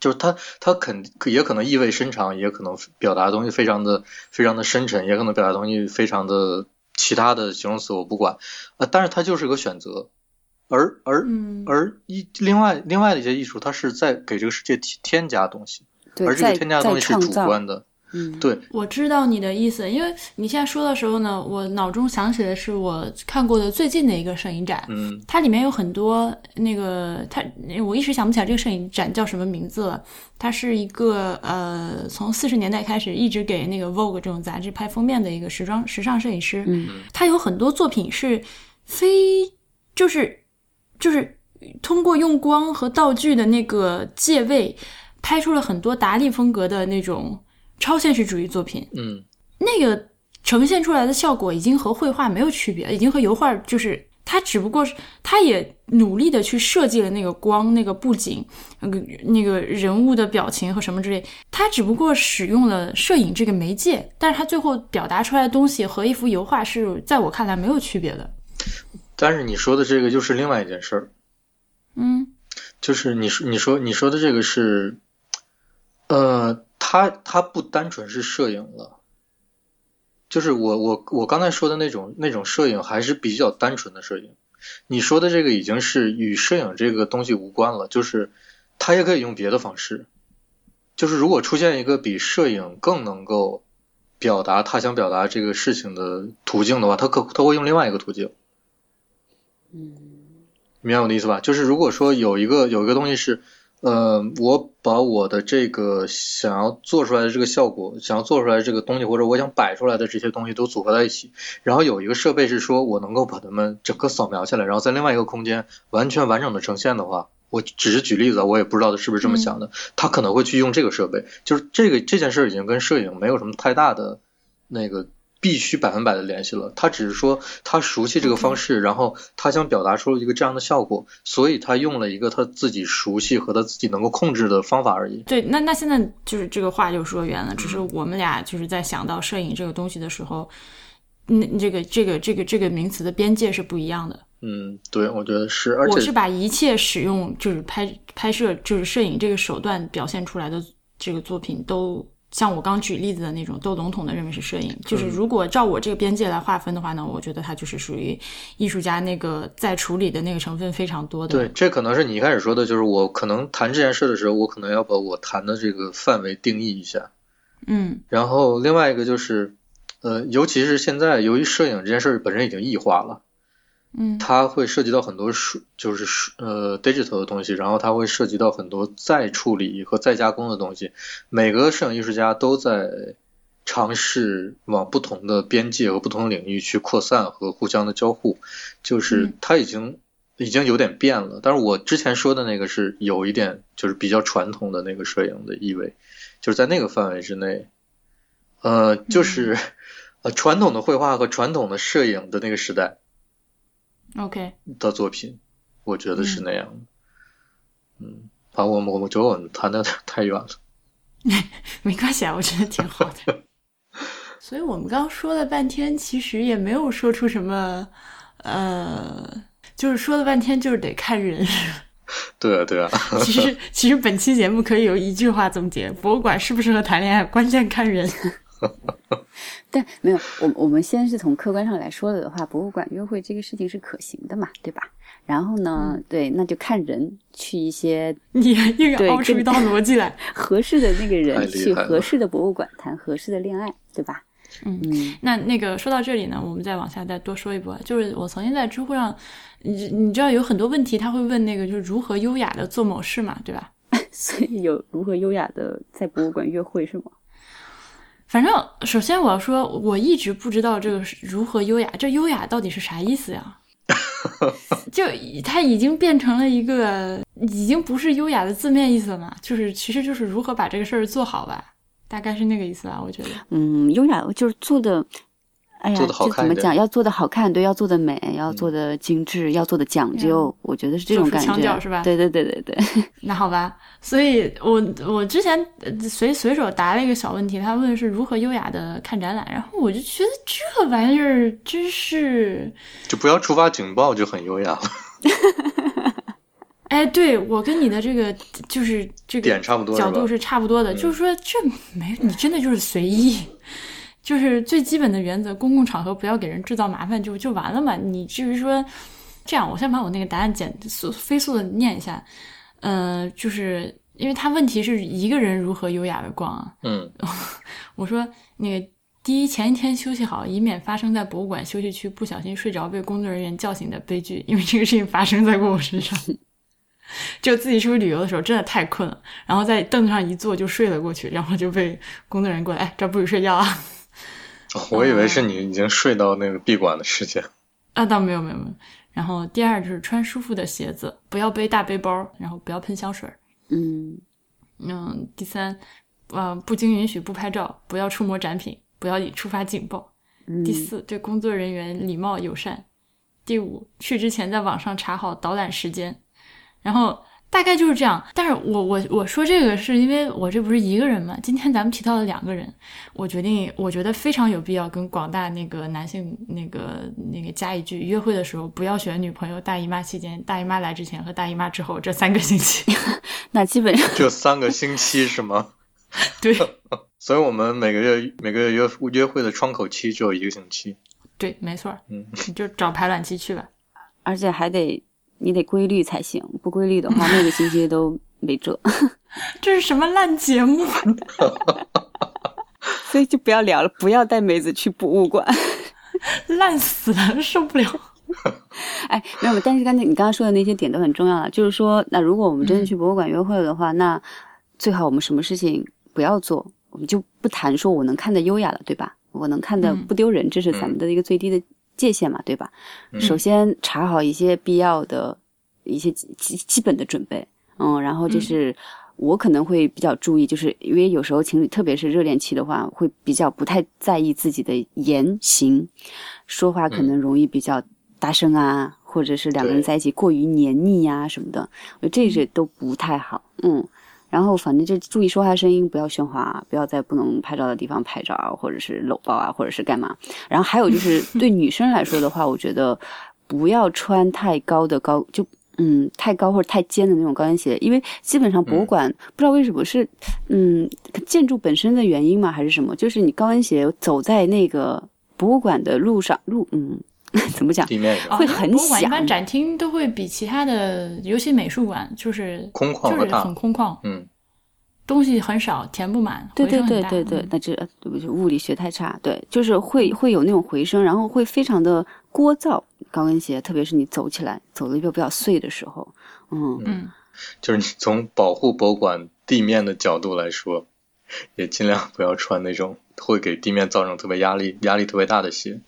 就是它它肯也可能意味深长，也可能表达的东西非常的非常的深沉，也可能表达东西非常的其他的形容词我不管，呃，但是它就是个选择，而而而一另外另外的一些艺术，它是在给这个世界添添加东西，而这个添加的东西是主观的。嗯，对，我知道你的意思，因为你现在说的时候呢，我脑中想起的是我看过的最近的一个摄影展，嗯，它里面有很多那个，它我一时想不起来这个摄影展叫什么名字了。它是一个呃，从四十年代开始一直给那个 Vogue 这种杂志拍封面的一个时装时尚摄影师，嗯，他有很多作品是非就是就是通过用光和道具的那个借位，拍出了很多达利风格的那种。超现实主义作品，嗯，那个呈现出来的效果已经和绘画没有区别，已经和油画就是它只不过是，它也努力的去设计了那个光、那个布景、那个那个人物的表情和什么之类，它只不过使用了摄影这个媒介，但是它最后表达出来的东西和一幅油画是在我看来没有区别的。但是你说的这个就是另外一件事儿，嗯，就是你说你说你说的这个是，呃。它它不单纯是摄影了，就是我我我刚才说的那种那种摄影还是比较单纯的摄影。你说的这个已经是与摄影这个东西无关了，就是他也可以用别的方式。就是如果出现一个比摄影更能够表达他想表达这个事情的途径的话，他可他会用另外一个途径。嗯，明白我的意思吧？就是如果说有一个有一个东西是。呃，我把我的这个想要做出来的这个效果，想要做出来这个东西，或者我想摆出来的这些东西都组合在一起，然后有一个设备是说我能够把它们整个扫描下来，然后在另外一个空间完全完整的呈现的话，我只是举例子，我也不知道他是不是这么想的，他可能会去用这个设备，就是这个这件事已经跟摄影没有什么太大的那个。必须百分百的联系了，他只是说他熟悉这个方式，然后他想表达出一个这样的效果，所以他用了一个他自己熟悉和他自己能够控制的方法而已。对，那那现在就是这个话就说圆了，只是我们俩就是在想到摄影这个东西的时候，那这个这个这个这个名词的边界是不一样的。嗯，对，我觉得是，而且我是把一切使用就是拍拍摄就是摄影这个手段表现出来的这个作品都。像我刚举例子的那种，都笼统的认为是摄影。就是如果照我这个边界来划分的话呢，我觉得它就是属于艺术家那个在处理的那个成分非常多的。对，这可能是你一开始说的，就是我可能谈这件事的时候，我可能要把我谈的这个范围定义一下。嗯。然后另外一个就是，呃，尤其是现在，由于摄影这件事本身已经异化了。嗯，它会涉及到很多数，就是数呃 digital 的东西，然后它会涉及到很多再处理和再加工的东西。每个摄影艺术家都在尝试往不同的边界和不同的领域去扩散和互相的交互，就是它已经已经有点变了。但是我之前说的那个是有一点就是比较传统的那个摄影的意味，就是在那个范围之内，呃，就是呃传统的绘画和传统的摄影的那个时代。OK 的作品，我觉得是那样的。嗯，啊，我们我们觉得我们谈的太远了。[LAUGHS] 没关系啊，我觉得挺好的。[LAUGHS] 所以我们刚说了半天，其实也没有说出什么，呃，就是说了半天，就是得看人。对啊，对啊。[LAUGHS] 其实，其实本期节目可以有一句话总结：博物馆适不适合谈恋爱，关键看人。[LAUGHS] 但没有，我我们先是从客观上来说了的话，博物馆约会这个事情是可行的嘛，对吧？然后呢，对，那就看人去一些，[LAUGHS] 你硬要凹出一道逻辑来，[LAUGHS] 合适的那个人去合适的博物馆谈合适的恋爱，对吧？嗯，那那个说到这里呢，我们再往下再多说一波，就是我曾经在知乎上，你你知道有很多问题他会问那个就是如何优雅的做某事嘛，对吧？所以有如何优雅的在博物馆约会是吗？反正首先我要说，我一直不知道这个如何优雅，这优雅到底是啥意思呀？[LAUGHS] 就它已经变成了一个，已经不是优雅的字面意思了嘛？就是其实就是如何把这个事儿做好吧。大概是那个意思吧，我觉得。嗯，优雅就是做的，哎呀，这怎么讲？要做的好看，对，要做的美，要做的精致，要做的讲究。我觉得是这种感觉，是吧？对对对对对。[LAUGHS] 那好吧，所以我我之前随随手答了一个小问题，他问是如何优雅的看展览，然后我就觉得这玩意儿真是，[LAUGHS] 就不要触发警报就很优雅了。哎，对我跟你的这个就是这个点差不多，角度是差不多的，就是说这没你真的就是随意，就是最基本的原则，公共场合不要给人制造麻烦就就完了嘛。你至于说这样，我先把我那个答案简速飞速的念一下，呃，就是因为他问题是一个人如何优雅的逛啊，嗯，[LAUGHS] 我说那个第一前一天休息好，以免发生在博物馆休息区不小心睡着被工作人员叫醒的悲剧，因为这个事情发生在过我身上。[LAUGHS] 就自己出去旅游的时候，真的太困了，然后在凳子上一坐就睡了过去，然后就被工作人员过来，哎，这不许睡觉啊！[LAUGHS] 我以为是你已经睡到那个闭馆的时间 [LAUGHS] 啊，倒没有没有没有。然后第二就是穿舒服的鞋子，不要背大背包，然后不要喷香水。嗯嗯。第三，呃，不经允许不拍照，不要触摸展品，不要触发警报。第四，对工作人员礼貌友善。第五，去之前在网上查好导览时间。然后大概就是这样，但是我我我说这个是因为我这不是一个人嘛？今天咱们提到了两个人，我决定我觉得非常有必要跟广大那个男性那个那个加一句：约会的时候不要选女朋友大姨妈期间、大姨妈来之前和大姨妈之后这三个星期。[LAUGHS] 那基本上就三个星期是吗？[LAUGHS] 对，[LAUGHS] 所以我们每个月每个月约约会的窗口期只有一个星期。对，没错，嗯，你就找排卵期去吧，而且还得。你得规律才行，不规律的话，[LAUGHS] 那个星期都没辙。[LAUGHS] 这是什么烂节目？[LAUGHS] 所以就不要聊了，不要带妹子去博物馆，烂死了，受不了。哎，没有，但是刚才你刚刚说的那些点都很重要了。就是说，那如果我们真的去博物馆约会的话，那最好我们什么事情不要做，我们就不谈说我能看得优雅了，对吧？我能看得不丢人，这是咱们的一个最低的。界限嘛，对吧？首先查好一些必要的一些基基本的准备，嗯，然后就是我可能会比较注意，就是因为有时候情侣特别是热恋期的话，会比较不太在意自己的言行，说话可能容易比较大声啊，或者是两个人在一起过于黏腻呀什么的，我觉得这些都不太好，嗯。然后反正就注意说话声音，不要喧哗，不要在不能拍照的地方拍照，或者是搂抱啊，或者是干嘛。然后还有就是 [LAUGHS] 对女生来说的话，我觉得不要穿太高的高，就嗯太高或者太尖的那种高跟鞋，因为基本上博物馆不知道为什么是嗯建筑本身的原因嘛，还是什么，就是你高跟鞋走在那个博物馆的路上路嗯。[LAUGHS] 怎么讲？地面会很小。一般展厅都会比其他的，尤其美术馆，就是空旷，就是很空旷。嗯，东西很少，填不满。对对对对对，那这对不起，物理学太差。对，就是会会有那种回声，然后会非常的聒噪。高跟鞋，特别是你走起来走的又比较碎的时候，嗯嗯，就是你从保护博物馆地面的角度来说，也尽量不要穿那种会给地面造成特别压力、压力特别大的鞋。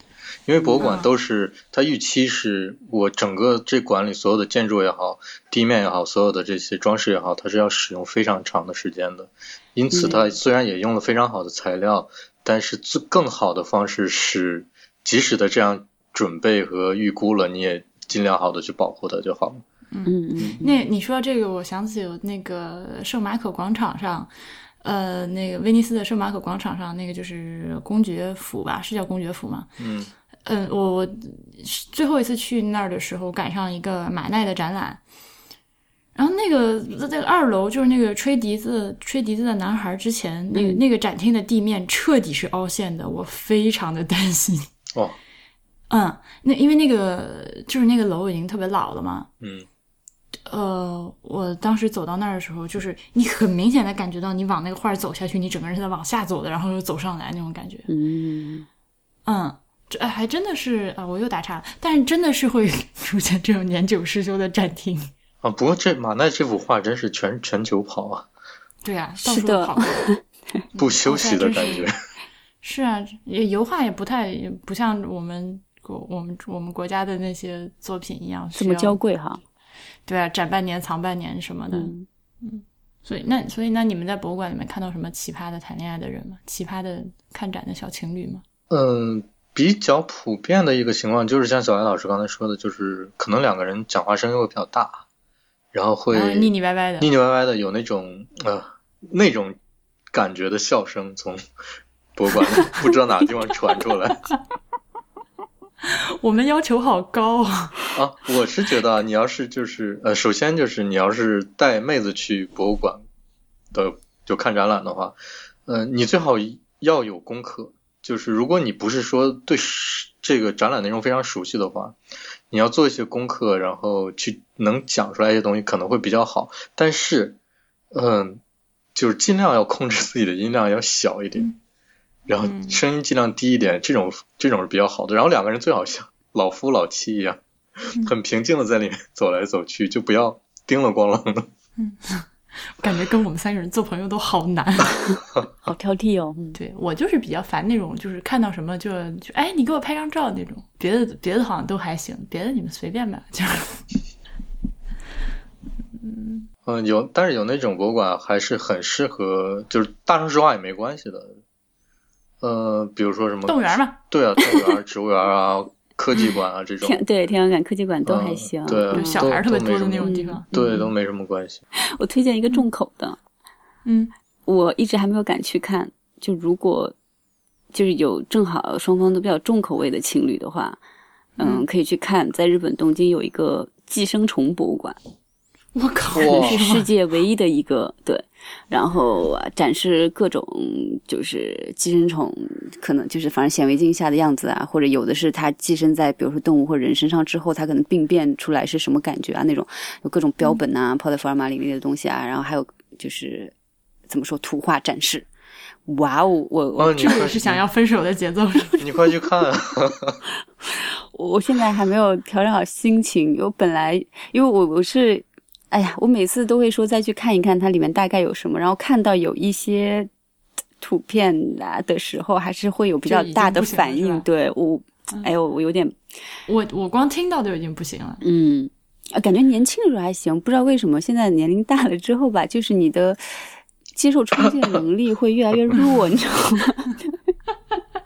因为博物馆都是它预期是我整个这馆里所有的建筑也好，地面也好，所有的这些装饰也好，它是要使用非常长的时间的。因此，它虽然也用了非常好的材料，但是最更好的方式是，即使的这样准备和预估了，你也尽量好的去保护它就好了。嗯嗯，那你说这个，我想起有那个圣马可广场上，呃，那个威尼斯的圣马可广场上，那个就是公爵府吧，是叫公爵府吗？嗯嗯，我我最后一次去那儿的时候，赶上一个马奈的展览，然后那个在二楼就是那个吹笛子吹笛子的男孩之前，那个、那个展厅的地面彻底是凹陷的，我非常的担心。哦，[LAUGHS] 嗯，那因为那个就是那个楼已经特别老了嘛，嗯呃，我当时走到那儿的时候，就是你很明显的感觉到你往那个画儿走下去，你整个人是在往下走的，然后又走上来那种感觉。嗯，嗯，这哎还真的是啊，我又打岔了，但是真的是会 [LAUGHS] 出现这种年久失修的展厅。啊，不过这马奈这幅画真是全全球跑啊，对啊，到处跑。[LAUGHS] 不休息的感觉。[LAUGHS] 是啊，也油画也不太也不像我们国我们我们国家的那些作品一样这么娇贵哈。对啊，展半年藏半年什么的。嗯所以那所以那你们在博物馆里面看到什么奇葩的谈恋爱的人吗？奇葩的看展的小情侣吗？嗯，比较普遍的一个情况就是像小艾老师刚才说的，就是可能两个人讲话声音会比较大，然后会腻腻歪歪的。腻腻歪歪的，有那种呃那种感觉的笑声从博物馆里不知道哪个地方传出来 [LAUGHS] 我们要求好高啊！啊。我是觉得啊你要是就是呃，首先就是你要是带妹子去博物馆的就看展览的话，呃，你最好要有功课。就是如果你不是说对这个展览内容非常熟悉的话，你要做一些功课，然后去能讲出来一些东西可能会比较好。但是，嗯，就是尽量要控制自己的音量要小一点，然后声音尽量低一点，这种这种是比较好的。然后两个人最好像老夫老妻一样，很平静的在里面走来走去，就不要叮了咣啷的。[LAUGHS] 感觉跟我们三个人做朋友都好难。[LAUGHS] 好挑剔哦。嗯对我就是比较烦那种，就是看到什么就就哎，你给我拍张照那种。别的别的好像都还行，别的你们随便吧。[LAUGHS] 就是嗯，有，但是有那种博物馆还是很适合，就是大声说话也没关系的。呃，比如说什么动物园嘛，对啊，动物园、植物园啊、科技馆啊 [LAUGHS] 这种，天对天文馆、科技馆都还嗯行。对小孩儿特别多的那种地方。对，都没什么关系。[LAUGHS] 我推荐一个重口的，嗯我一直还没有敢去看。就如果就是有正好双方都比较重口味的情侣的话，嗯，可以去看，在日本东京有一个寄生虫博物馆，我靠，哇是世界唯一的一个对，然后啊展示各种就是寄生虫，可能就是反正显微镜下的样子啊，或者有的是它寄生在比如说动物或者人身上之后，它可能病变出来是什么感觉啊那种，有各种标本啊、泡在福尔马林里的东西啊，然后还有就是怎么说图画展示。哇哦，我我这个是想要分手的节奏。[LAUGHS] 你快去看啊！我现在还没有调整好心情。我本来因为我我是，哎呀，我每次都会说再去看一看它里面大概有什么，然后看到有一些图片啊的时候，还是会有比较大的反应。对我，哎呦，我有点我我光听到都已经不行了。嗯，啊感觉年轻的时候还行，不知道为什么现在年龄大了之后吧，就是你的接受冲击的能力会越来越弱，你知道吗？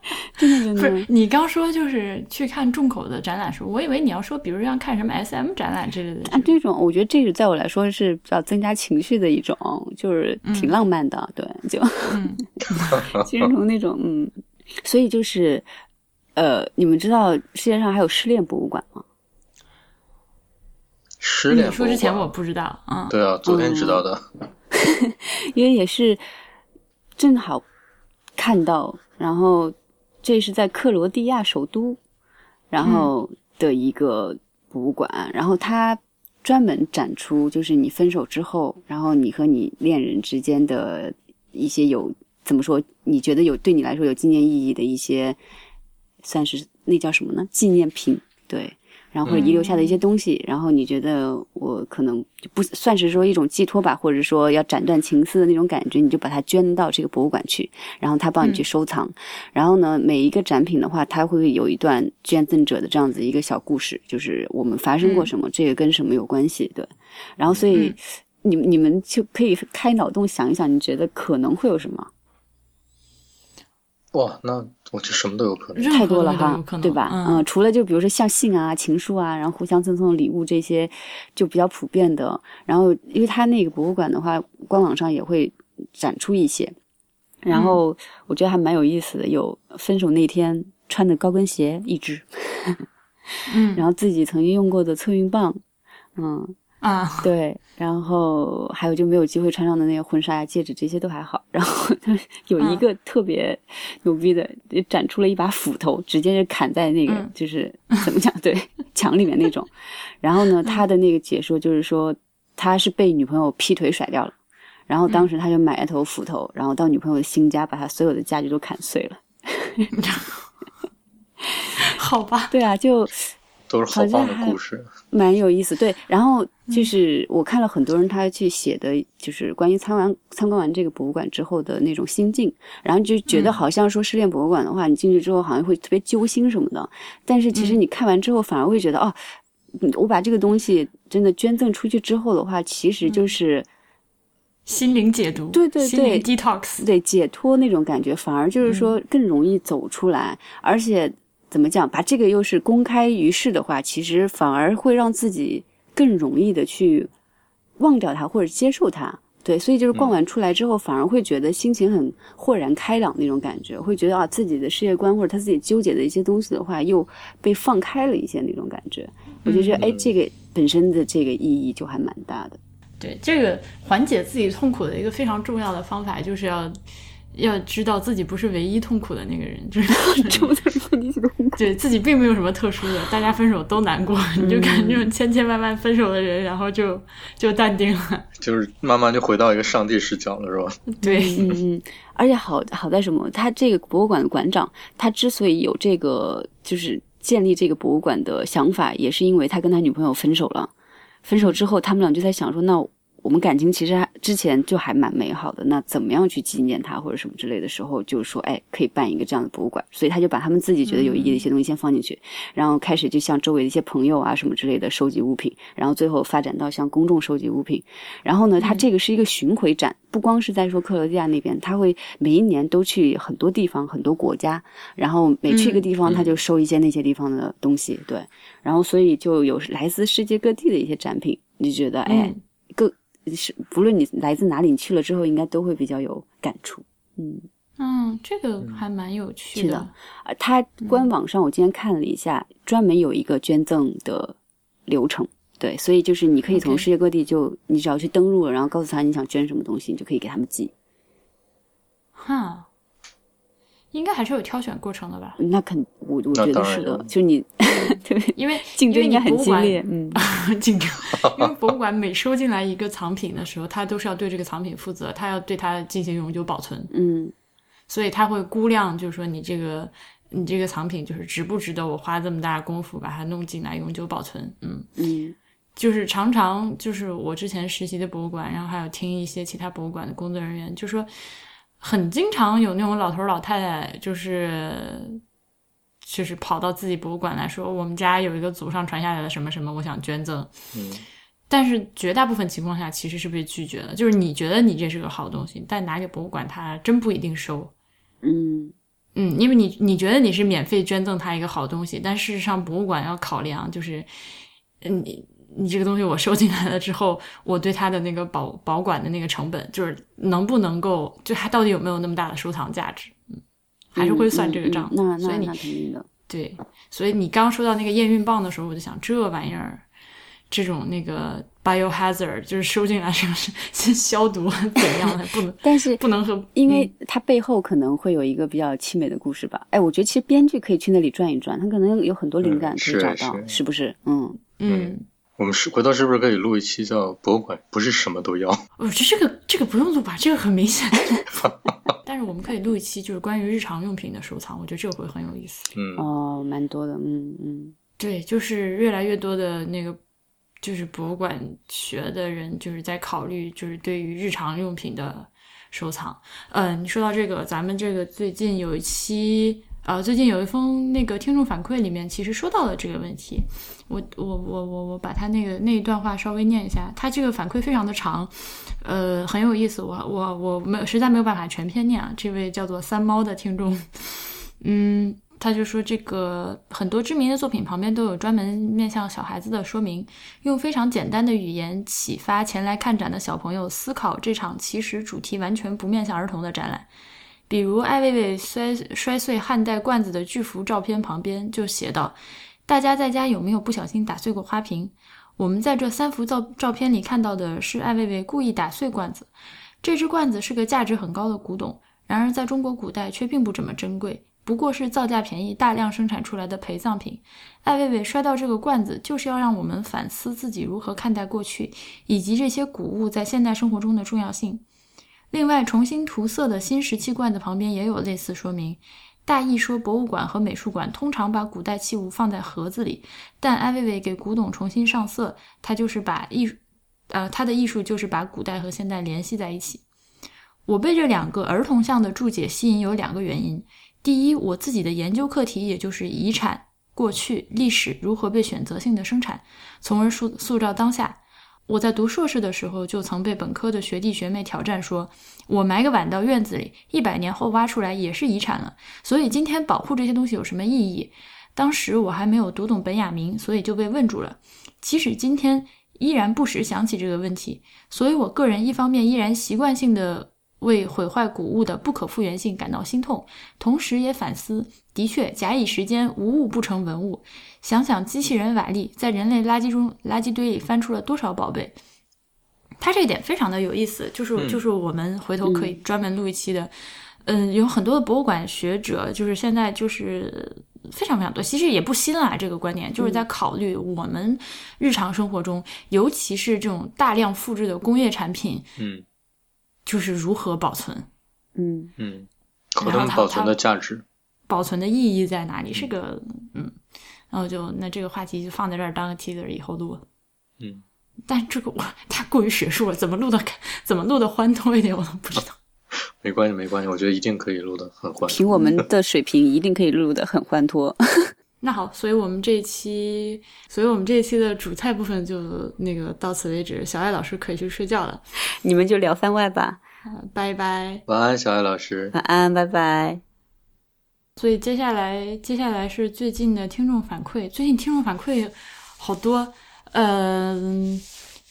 [LAUGHS] 真的真不是的。你刚说就是去看重口的展览时候，我以为你要说，比如像看什么 SM 展览之类的。啊，这种我觉得这个在我来说是比较增加情绪的一种，就是挺浪漫的，对，就嗯，寄生虫那种，嗯，所以就是，呃，你们知道世界上还有失恋博物馆吗？失恋你说之前我不知道，嗯，对啊，昨天知道的。[LAUGHS] 因为也是正好看到，然后这是在克罗地亚首都，然后的一个博物馆，然后它专门展出就是你分手之后，然后你和你恋人之间的一些有怎么说，你觉得有对你来说有纪念意义的一些，算是那叫什么呢？纪念品，对。然后或者遗留下的一些东西，然后你觉得我可能就不算是说一种寄托吧，或者说要斩断情丝的那种感觉，你就把它捐到这个博物馆去，然后他帮你去收藏。然后呢，每一个展品的话，它会有一段捐赠者的这样子一个小故事，就是我们发生过什么，这个跟什么有关系，对。然后所以、嗯你你们就可以开脑洞想一想，你觉得可能会有什么？哇，那我觉得什么都有可能。太多了哈对吧？嗯除了就比如说像信啊、情书啊，然后互相赠送的礼物这些，就比较普遍的。然后，因为它那个博物馆的话，官网上也会展出一些。然后我觉得还蛮有意思的，有分手那天穿的高跟鞋一只，嗯 [LAUGHS] 然后自己曾经用过的测孕棒，嗯，啊，[LAUGHS] 对，然后还有就没有机会穿上的那个婚纱呀、戒指这些都还好。然后有一个特别牛逼的，就展出了一把斧头，直接就砍在那个、嗯就是 [LAUGHS] 怎么讲，对墙里面那种。[LAUGHS] 然后呢，他的那个解说就是说他是被女朋友劈腿甩掉了，然后当时他就买了头斧头，然后到女朋友的新家，把他所有的家具都砍碎了。好吧，对啊，就都是好棒的故事。蛮有意思，对。然后就是我看了很多人他去写的，就是关于参完参观完这个博物馆之后的那种心境，然后就觉得好像说失恋博物馆的话，你进去之后好像会特别揪心什么的。但是其实你看完之后，反而会觉得哦，嗯我把这个东西真的捐赠出去之后的话，其实就是心灵解读，对对对 detox，对解脱那种感觉，反而就是说更容易走出来，而且怎么讲，把这个又是公开于世的话，其实反而会让自己更容易的去忘掉它或者接受它。对，所以就是逛完出来之后，反而会觉得心情很豁然开朗那种感觉，会觉得啊，自己的世界观或者他自己纠结的一些东西的话，又被放开了一些那种感觉。我就觉得，哎，这个本身的这个意义就还蛮大的。对这个缓解自己痛苦的一个非常重要的方法，就是要要知道自己不是唯一痛苦的那个人，就是 [LAUGHS] [LAUGHS] 对自己并没有什么特殊的，大家分手都难过，你就看这种千千万万分手的人，然后就就淡定了。就是慢慢就回到一个上帝视角了，是吧？对，嗯嗯，而且好好在什么？他这个博物馆的馆长，他之所以有这个就是建立这个博物馆的想法，也是因为他跟他女朋友分手了。分手之后，他们俩就在想说，那我们感情其实还之前就还蛮美好的，那怎么样去纪念他或者什么之类的时候，就是说哎，可以办一个这样的博物馆。所以他就把他们自己觉得有意义的一些东西先放进去，然后开始就向周围的一些朋友啊什么之类的收集物品，然后最后发展到向公众收集物品。然后呢，他这个是一个巡回展，不光是在说克罗地亚那边，他会每一年都去很多地方、很多国家，然后每去一个地方，他就收一些那些地方的东西，对，然后所以就有来自世界各地的一些展品，你就觉得哎，嗯。各是不论你来自哪里，你去了之后应该都会比较有感触，嗯。嗯，这个还蛮有趣的啊，它官网上我今天看了一下，专门有一个捐赠的流程。对，所以就是你可以从世界各地就你只要去登录了，然后告诉他你想捐什么东西，你就可以给他们寄。哈，应该还是有挑选过程的吧？那肯我我觉得是的就你 [LAUGHS] [LAUGHS] 对因为 [LAUGHS] 竞争应该很因为博物馆激烈，嗯，竞争，因为博物馆每收进来一个藏品的时候，它都是要对这个藏品负责，它要对它进行永久保存，嗯所以它会估量，就是说你这个你这个藏品就是值不值得我花这么大功夫把它弄进来永久保存，嗯。嗯就是常常就是我之前实习的博物馆，然后还有听一些其他博物馆的工作人员就说，很经常有那种老头老太太，就是就是跑到自己博物馆来说，我们家有一个祖上传下来的什么什么，我想捐赠。嗯，但是绝大部分情况下其实是被拒绝的，就是你觉得你这是个好东西，但拿给博物馆他真不一定收。嗯嗯，因为你你觉得你是免费捐赠他一个好东西，但事实上博物馆要考量，就是，嗯，你你这个东西我收进来了之后，我对它的那个保保管的那个成本，就是能不能够，就它到底有没有那么大的收藏价值，嗯，还是会算这个账。嗯嗯嗯那所以你那那肯定的，对，所以你刚说到那个验孕棒的时候，我就想这玩意儿，这种那个 biohazard 就是收进来是不是先消毒怎样的，不能 [LAUGHS] 但是不能和因为它背后可能会有一个比较凄美的故事吧。哎，我觉得其实编剧可以去那里转一转，他可能有很多灵感嗯可以找到，是是是不是？嗯，嗯。我们是回头是不是可以录一期叫“博物馆不是什么都要 [LAUGHS] 我觉得这个这个不用录吧，这个很明显。[LAUGHS] [LAUGHS] 但是我们可以录一期，就是关于日常用品的收藏，我觉得这个会很有意思”？。嗯，哦，蛮多的，嗯嗯对，就是越来越多的那个，就是博物馆学的人，就是在考虑，就是对于日常用品的收藏。嗯，你说到这个，咱们这个最近有一期，呃，最近有一封那个听众反馈里面，其实说到了这个问题。我我我我我把他那个那一段话稍微念一下，他这个反馈非常的长，呃，很有意思。我我我没有实在没有办法全篇念啊。这位叫做三猫的听众，[LAUGHS] 嗯，他就说这个很多知名的作品旁边都有专门面向小孩子的说明，用非常简单的语言启发前来看展的小朋友思考这场其实主题完全不面向儿童的展览。比如艾薇薇摔摔碎汉代罐子的巨幅照片旁边就写道：“大家在家有没有不小心打碎过花瓶？我们在这三幅照照片里看到的是艾薇薇故意打碎罐子。这只罐子是个价值很高的古董，然而在中国古代却并不怎么珍贵。”不过是造价便宜、大量生产出来的陪葬品。艾薇薇摔到这个罐子，就是要让我们反思自己如何看待过去，以及这些古物在现代生活中的重要性。另外，重新涂色的新石器罐子旁边也有类似说明。大意说，博物馆和美术馆通常把古代器物放在盒子里，但艾薇薇给古董重新上色，他就是把艺，呃，他的艺术就是把古代和现代联系在一起。我被这两个儿童像的注解吸引，有两个原因。第一，我自己的研究课题也就是遗产、过去、历史如何被选择性的生产，从而塑塑造当下。我在读硕士的时候就曾被本科的学弟学妹挑战说，我埋个碗到院子里，一百年后挖出来也是遗产了。所以今天保护这些东西有什么意义？当时我还没有读懂本雅明，所以就被问住了。即使今天依然不时想起这个问题，所以我个人一方面依然习惯性的。为毁坏古物的不可复原性感到心痛，同时也反思：的确，假以时间，无物不成文物。想想机器人瓦力在人类垃圾中垃圾堆里翻出了多少宝贝，他这一点非常的有意思，就是就是我们回头可以专门录一期的。嗯，有很多的博物馆学者，就是现在就是非常非常多，其实也不新啦。这个观点就是在考虑我们日常生活中，尤其是这种大量复制的工业产品，嗯。就是如何保存，嗯嗯，可能保存的价值，保存的意义在哪里？是个嗯，然后就那这个话题就放在这儿当个 teaser 以后录，嗯，但这个我太过于学术了，怎么录的怎么录的欢脱一点我都不知道。[LAUGHS] 没关系没关系，我觉得一定可以录的很欢。凭我们的水平，一定可以录的很欢脱。那好，所以我们这一期，所以我们这一期的主菜部分就那个到此为止。小艾老师可以去睡觉了，你们就聊番外吧。拜拜，晚安，小艾老师，晚安，拜拜。所以接下来，接下来是最近的听众反馈。最近听众反馈好多，嗯，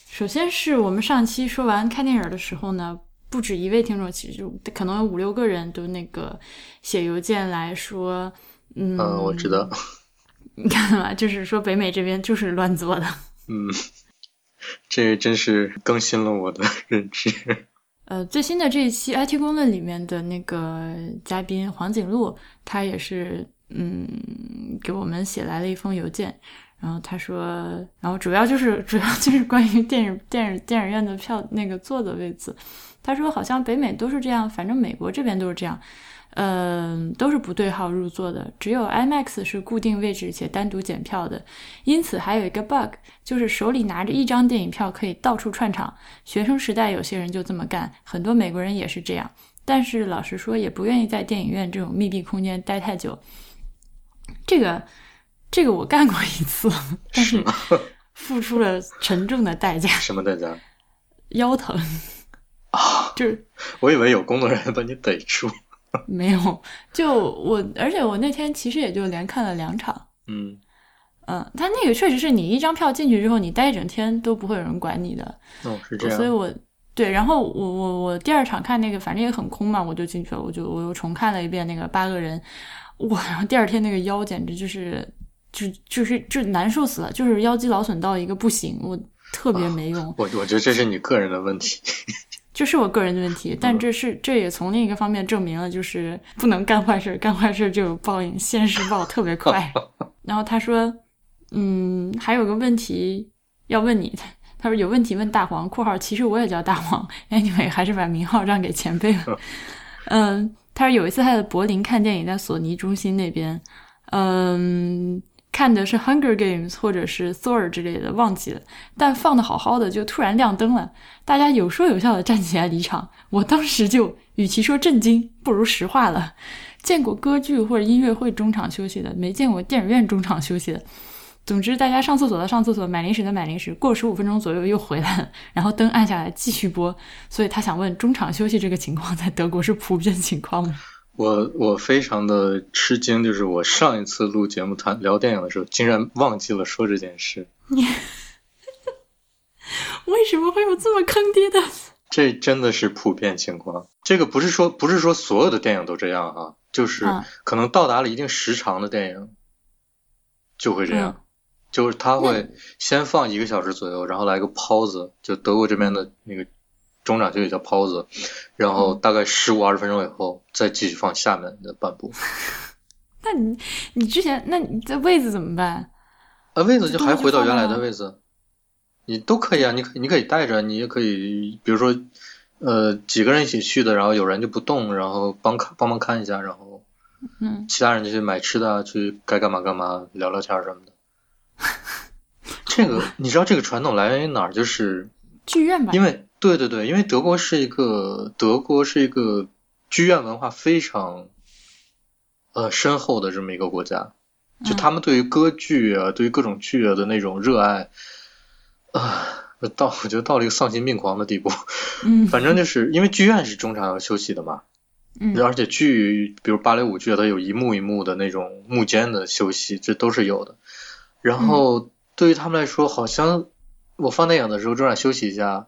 首先是我们上期说完看电影的时候呢，不止一位听众，其实就可能有五六个人都那个写邮件来说，嗯，我知道。你看嘛，就是说北美这边就是乱做的。嗯，这真是更新了我的认知。呃，最新的这一期 IT 公论里面的那个嘉宾黄景路，他也是嗯给我们写来了一封邮件，然后他说，然后主要就是主要就是关于电影电影电影院的票那个座的位置，他说好像北美都是这样，反正美国这边都是这样。嗯，都是不对号入座的，只有 IMAX 是固定位置且单独检票的，因此还有一个 bug，就是手里拿着一张电影票可以到处串场。学生时代有些人就这么干，很多美国人也是这样。但是老实说，也不愿意在电影院这种密闭空间待太久。这个，这个我干过一次，但是 [LAUGHS] 付出了沉重的代价。什么代价？腰疼啊！就是我以为有工作人员把你逮住。[LAUGHS] 没有，就我，而且我那天其实也就连看了两场。嗯嗯，他那个确实是你一张票进去之后，你待一整天都不会有人管你的。哦，是这样。所以我对，然后我我我第二场看那个，反正也很空嘛，我就进去了，我就我又重看了一遍那个八个人，哇！然后第二天那个腰简直就是就就是就难受死了，就是腰肌劳损到一个不行，我特别没用。我我觉得这是你个人的问题。[LAUGHS] 这是我个人的问题，但这是这也从另一个方面证明了，就是不能干坏事，干坏事就有报应，现世报特别快。[LAUGHS] 然后他说，嗯，还有个问题要问你，他说有问题问大黄（括号其实我也叫大黄）。Anyway，还是把名号让给前辈了。[LAUGHS] 嗯，他说有一次他在柏林看电影，在索尼中心那边，嗯。看的是《Hunger Games》或者是《Thor》之类的，忘记了。但放的好好的，就突然亮灯了，大家有说有笑的站起来离场。我当时就，与其说震惊，不如石化了。见过歌剧或者音乐会中场休息的，没见过电影院中场休息的。总之，大家上厕所的上厕所，买零食的买零食，过十五分钟左右又回来了，然后灯按下来继续播。所以他想问，中场休息这个情况在德国是普遍情况吗？我我非常的吃惊，就是我上一次录节目谈聊电影的时候，竟然忘记了说这件事。[LAUGHS] 为什么会有这么坑爹的？这真的是普遍情况。这个不是说不是说所有的电影都这样啊，就是嗯可能到达了一定时长的电影就会这样，嗯就是他会先放一个小时左右，然后来个 pause，就德国这边的那个中场休息叫 pause，然嗯后大概十五二十分钟以后再继续放下面的半步。[LAUGHS] 那你你之前那你这位子怎么办？啊，位子就还回到原来的位子，你都可以啊，你可以你可以带着，你也可以，比如说，呃，几个人一起去的，然后有人就不动，然后帮看帮忙看一下，然后嗯，其他人就去买吃的啊，去该干嘛干嘛，聊聊天什么的。这个 [LAUGHS] 你知道这个传统来源于哪儿？就是剧院吧？因为对对对，因为德国是一个德国是一个剧院文化非常呃深厚的这么一个国家，就嗯他们对于歌剧啊，对于各种剧啊的那种热爱啊，到我觉得到了一个丧心病狂的地步。嗯 [LAUGHS] 反正就是因为剧院是中场要休息的嘛，嗯而且剧比如芭蕾舞剧，它有一幕一幕的那种幕间的休息，这都是有的。然嗯后对于他们来说，好像我放电影的时候中场休息一下，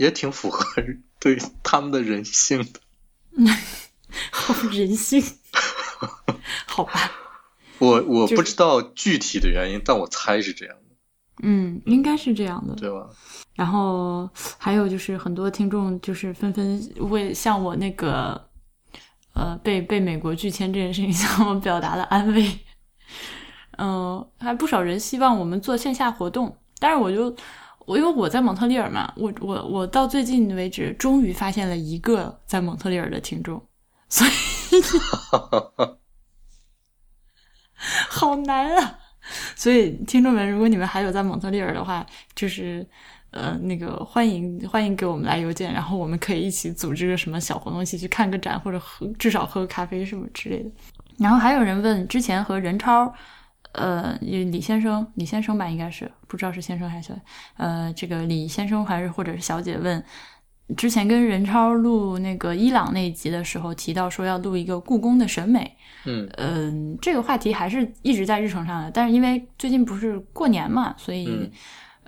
也挺符合 [LAUGHS] 对他们的人性的。[LAUGHS] 好人性，好吧？我我不知道具体的原因，但我猜是这样的，嗯，应该是这样的。对吧？然后还有就是很多听众就是纷纷为向我那个呃被被美国拒签这件事情 [LAUGHS] 向我表达了安慰。嗯、还不少人希望我们做线下活动，但是我就我因为我在蒙特利尔嘛，我我我到最近为止终于发现了一个在蒙特利尔的听众，所以 [LAUGHS] 好难啊！所以听众们，如果你们还有在蒙特利尔的话，就是呃那个欢迎欢迎给我们来邮件，然后我们可以一起组织个什么小活动，一起去看个展，或者喝至少喝个咖啡什么之类的。然后还有人问，之前和任超，呃，李先生，李先生吧，应该是不知道是先生还是小，呃，这个李先生还是或者是小姐问，之前跟任超录那个伊朗那一集的时候提到说要录一个故宫的审美，嗯。嗯，这个话题还是一直在日程上的，但是因为最近不是过年嘛，所以、嗯。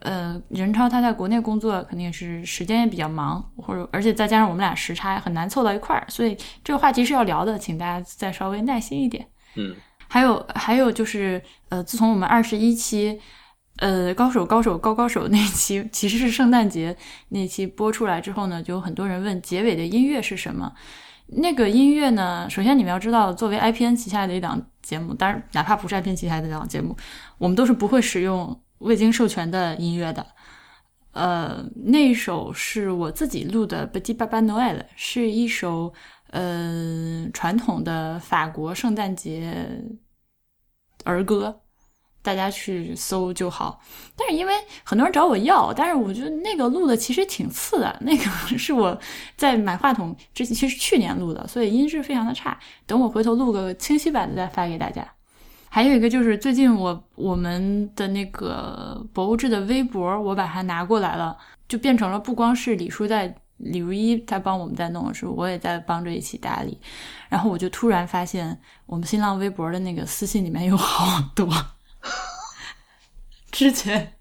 呃，任超他在国内工作肯定是时间也比较忙，或者而且再加上我们俩时差很难凑到一块儿，所以这个话题是要聊的，请大家再稍微耐心一点。嗯还有还有就是，呃，自从我们二十一期，呃，高手高手高高手那期其实是圣诞节那期播出来之后呢，就有很多人问结尾的音乐是什么。那个音乐呢，首先你们要知道，作为 IPN 旗下的一档节目，当然哪怕不是 IPN 旗下的一档节目，我们都是不会使用未经授权的音乐的。呃，那首是我自己录的《Petit Papa Noël》，是一首呃传统的法国圣诞节儿歌，大家去搜就好。但是因为很多人找我要，但是我觉得那个录的其实挺次的，那个是我在买话筒之前，其实去年录的，所以音质非常的差。等我回头录个清晰版的再发给大家。还有一个就是最近我我们的那个博物志的微博，我把它拿过来了，就变成了不光是李叔在李如一他帮我们在弄的时候，我也在帮着一起打理。然后我就突然发现，我们新浪微博的那个私信里面有好多之前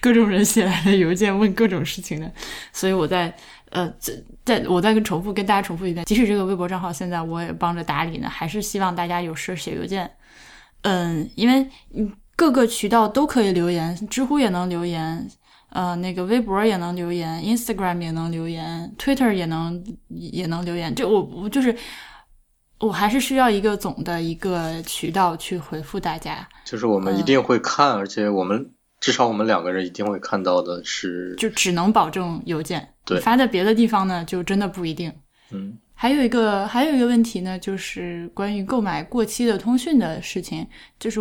各种人写来的邮件问各种事情的，所以我在呃在在我再跟重复跟大家重复一遍，即使这个微博账号现在我也帮着打理呢，还是希望大家有事写邮件。嗯，因为各个渠道都可以留言，知乎也能留言，呃，那个微博也能留言，Instagram 也能留言，Twitter 也能也能留言。这我我就是我还是需要一个总的一个渠道去回复大家，就是我们一定会看，而且我们至少我们两个人一定会看到的是，就只能保证邮件。对你发在别的地方呢，就真的不一定。嗯还有一个还有一个问题呢，就是关于购买过期的通讯的事情，就是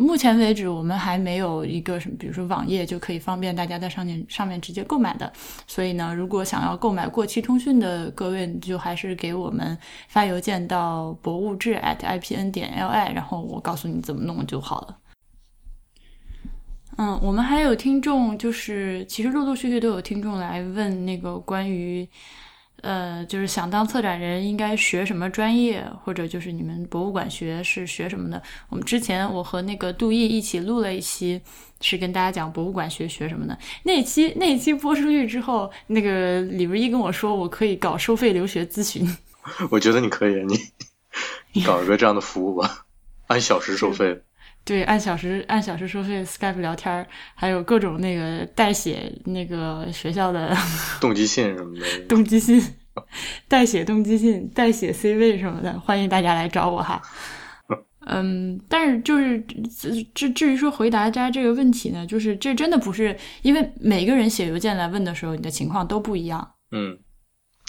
目前为止我们还没有一个什么，比如说网页就可以方便大家在上面上面直接购买的。所以呢，如果想要购买过期通讯的各位，就还是给我们发邮件到博物志 at ipn 点 li，然后我告诉你怎么弄就好了。嗯，我们还有听众，就是其实陆陆续续都有听众来问那个关于呃，就是想当策展人应该学什么专业，或者就是你们博物馆学是学什么的。我们之前我和那个杜毅一起录了一期，是跟大家讲博物馆学学什么的。那期那期播出去之后，那个李如一跟我说，我可以搞收费留学咨询。[LAUGHS] 我觉得你可以，你 [LAUGHS] 搞一个这样的服务吧，按小时收费。对，按小时按小时收费，Skype 聊天还有各种那个代写那个学校的 [LAUGHS] 动机信什么的，[LAUGHS] 动机信，代写动机信，代写 C 位什么的，欢迎大家来找我哈。[LAUGHS] 嗯，但是就是至至于说回答大家这个问题呢，就是这真的不是因为每个人写邮件来问的时候，你的情况都不一样。嗯。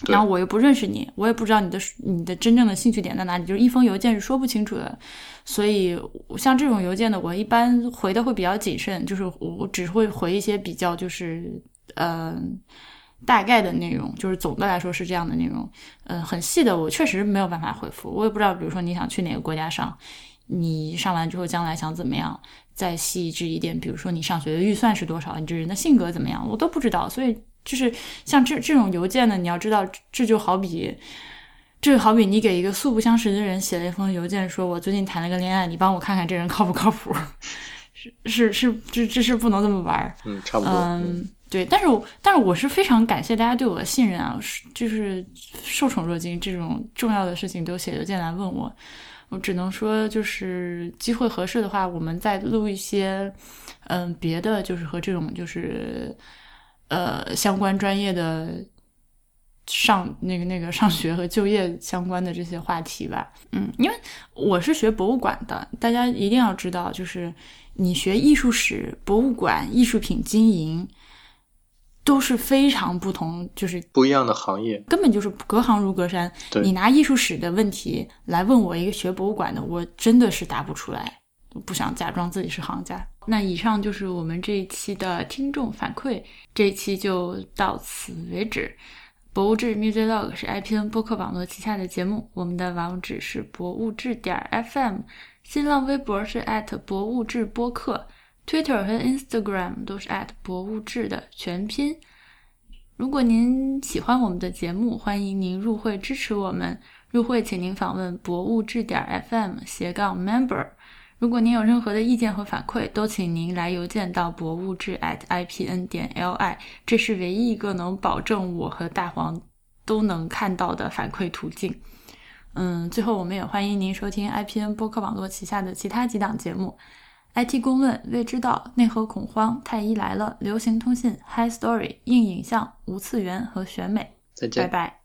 然后我又不认识你，我也不知道你的你的真正的兴趣点在哪里，就是一封邮件是说不清楚的。所以像这种邮件呢，我一般回的会比较谨慎，就是我只会回一些比较就是嗯大概的内容，就是总的来说是这样的内容。嗯，很细的我确实没有办法回复，我也不知道，比如说你想去哪个国家上，你上完之后将来想怎么样，再细致一点，比如说你上学的预算是多少，你这人的性格怎么样，我都不知道，所以。就是像这这种邮件呢，你要知道，这就好比，这就好比你给一个素不相识的人写了一封邮件，说我最近谈了个恋爱，你帮我看看这人靠不靠谱？[LAUGHS] 是是是，这这是不能这么玩嗯，差不多。嗯，对，但是但是我是非常感谢大家对我的信任啊，就是受宠若惊，这种重要的事情都写邮件来问我，我只能说就是机会合适的话，我们再录一些，嗯，别的就是和这种就是。呃，相关专业的上那个那个上学和就业相关的这些话题吧。嗯，因为我是学博物馆的，大家一定要知道，就是你学艺术史、博物馆、艺术品经营都是非常不同，就是不一样的行业，根本就是隔行如隔山。你拿艺术史的问题来问我一个学博物馆的，我真的是答不出来。不想假装自己是行家。那以上就是我们这一期的听众反馈，这一期就到此为止。博物志 Music Log 是 IPN 播客网络旗下的节目，我们的网址是博物志点 FM，新浪微博是博物志播客，Twitter 和 Instagram 都是博物志的全拼。如果您喜欢我们的节目，欢迎您入会支持我们。入会请您访问博物志点 FM 斜杠 Member。如果您有任何的意见和反馈，都请您来邮件到博物志 at @ipn 点 li，这是唯一一个能保证我和大黄都能看到的反馈途径。嗯，最后我们也欢迎您收听 IPN 播客网络旗下的其他几档节目：IT 公论、未知道、内核恐慌、太医来了、流行通信、High Story、硬影像、无次元和选美。再见，拜拜。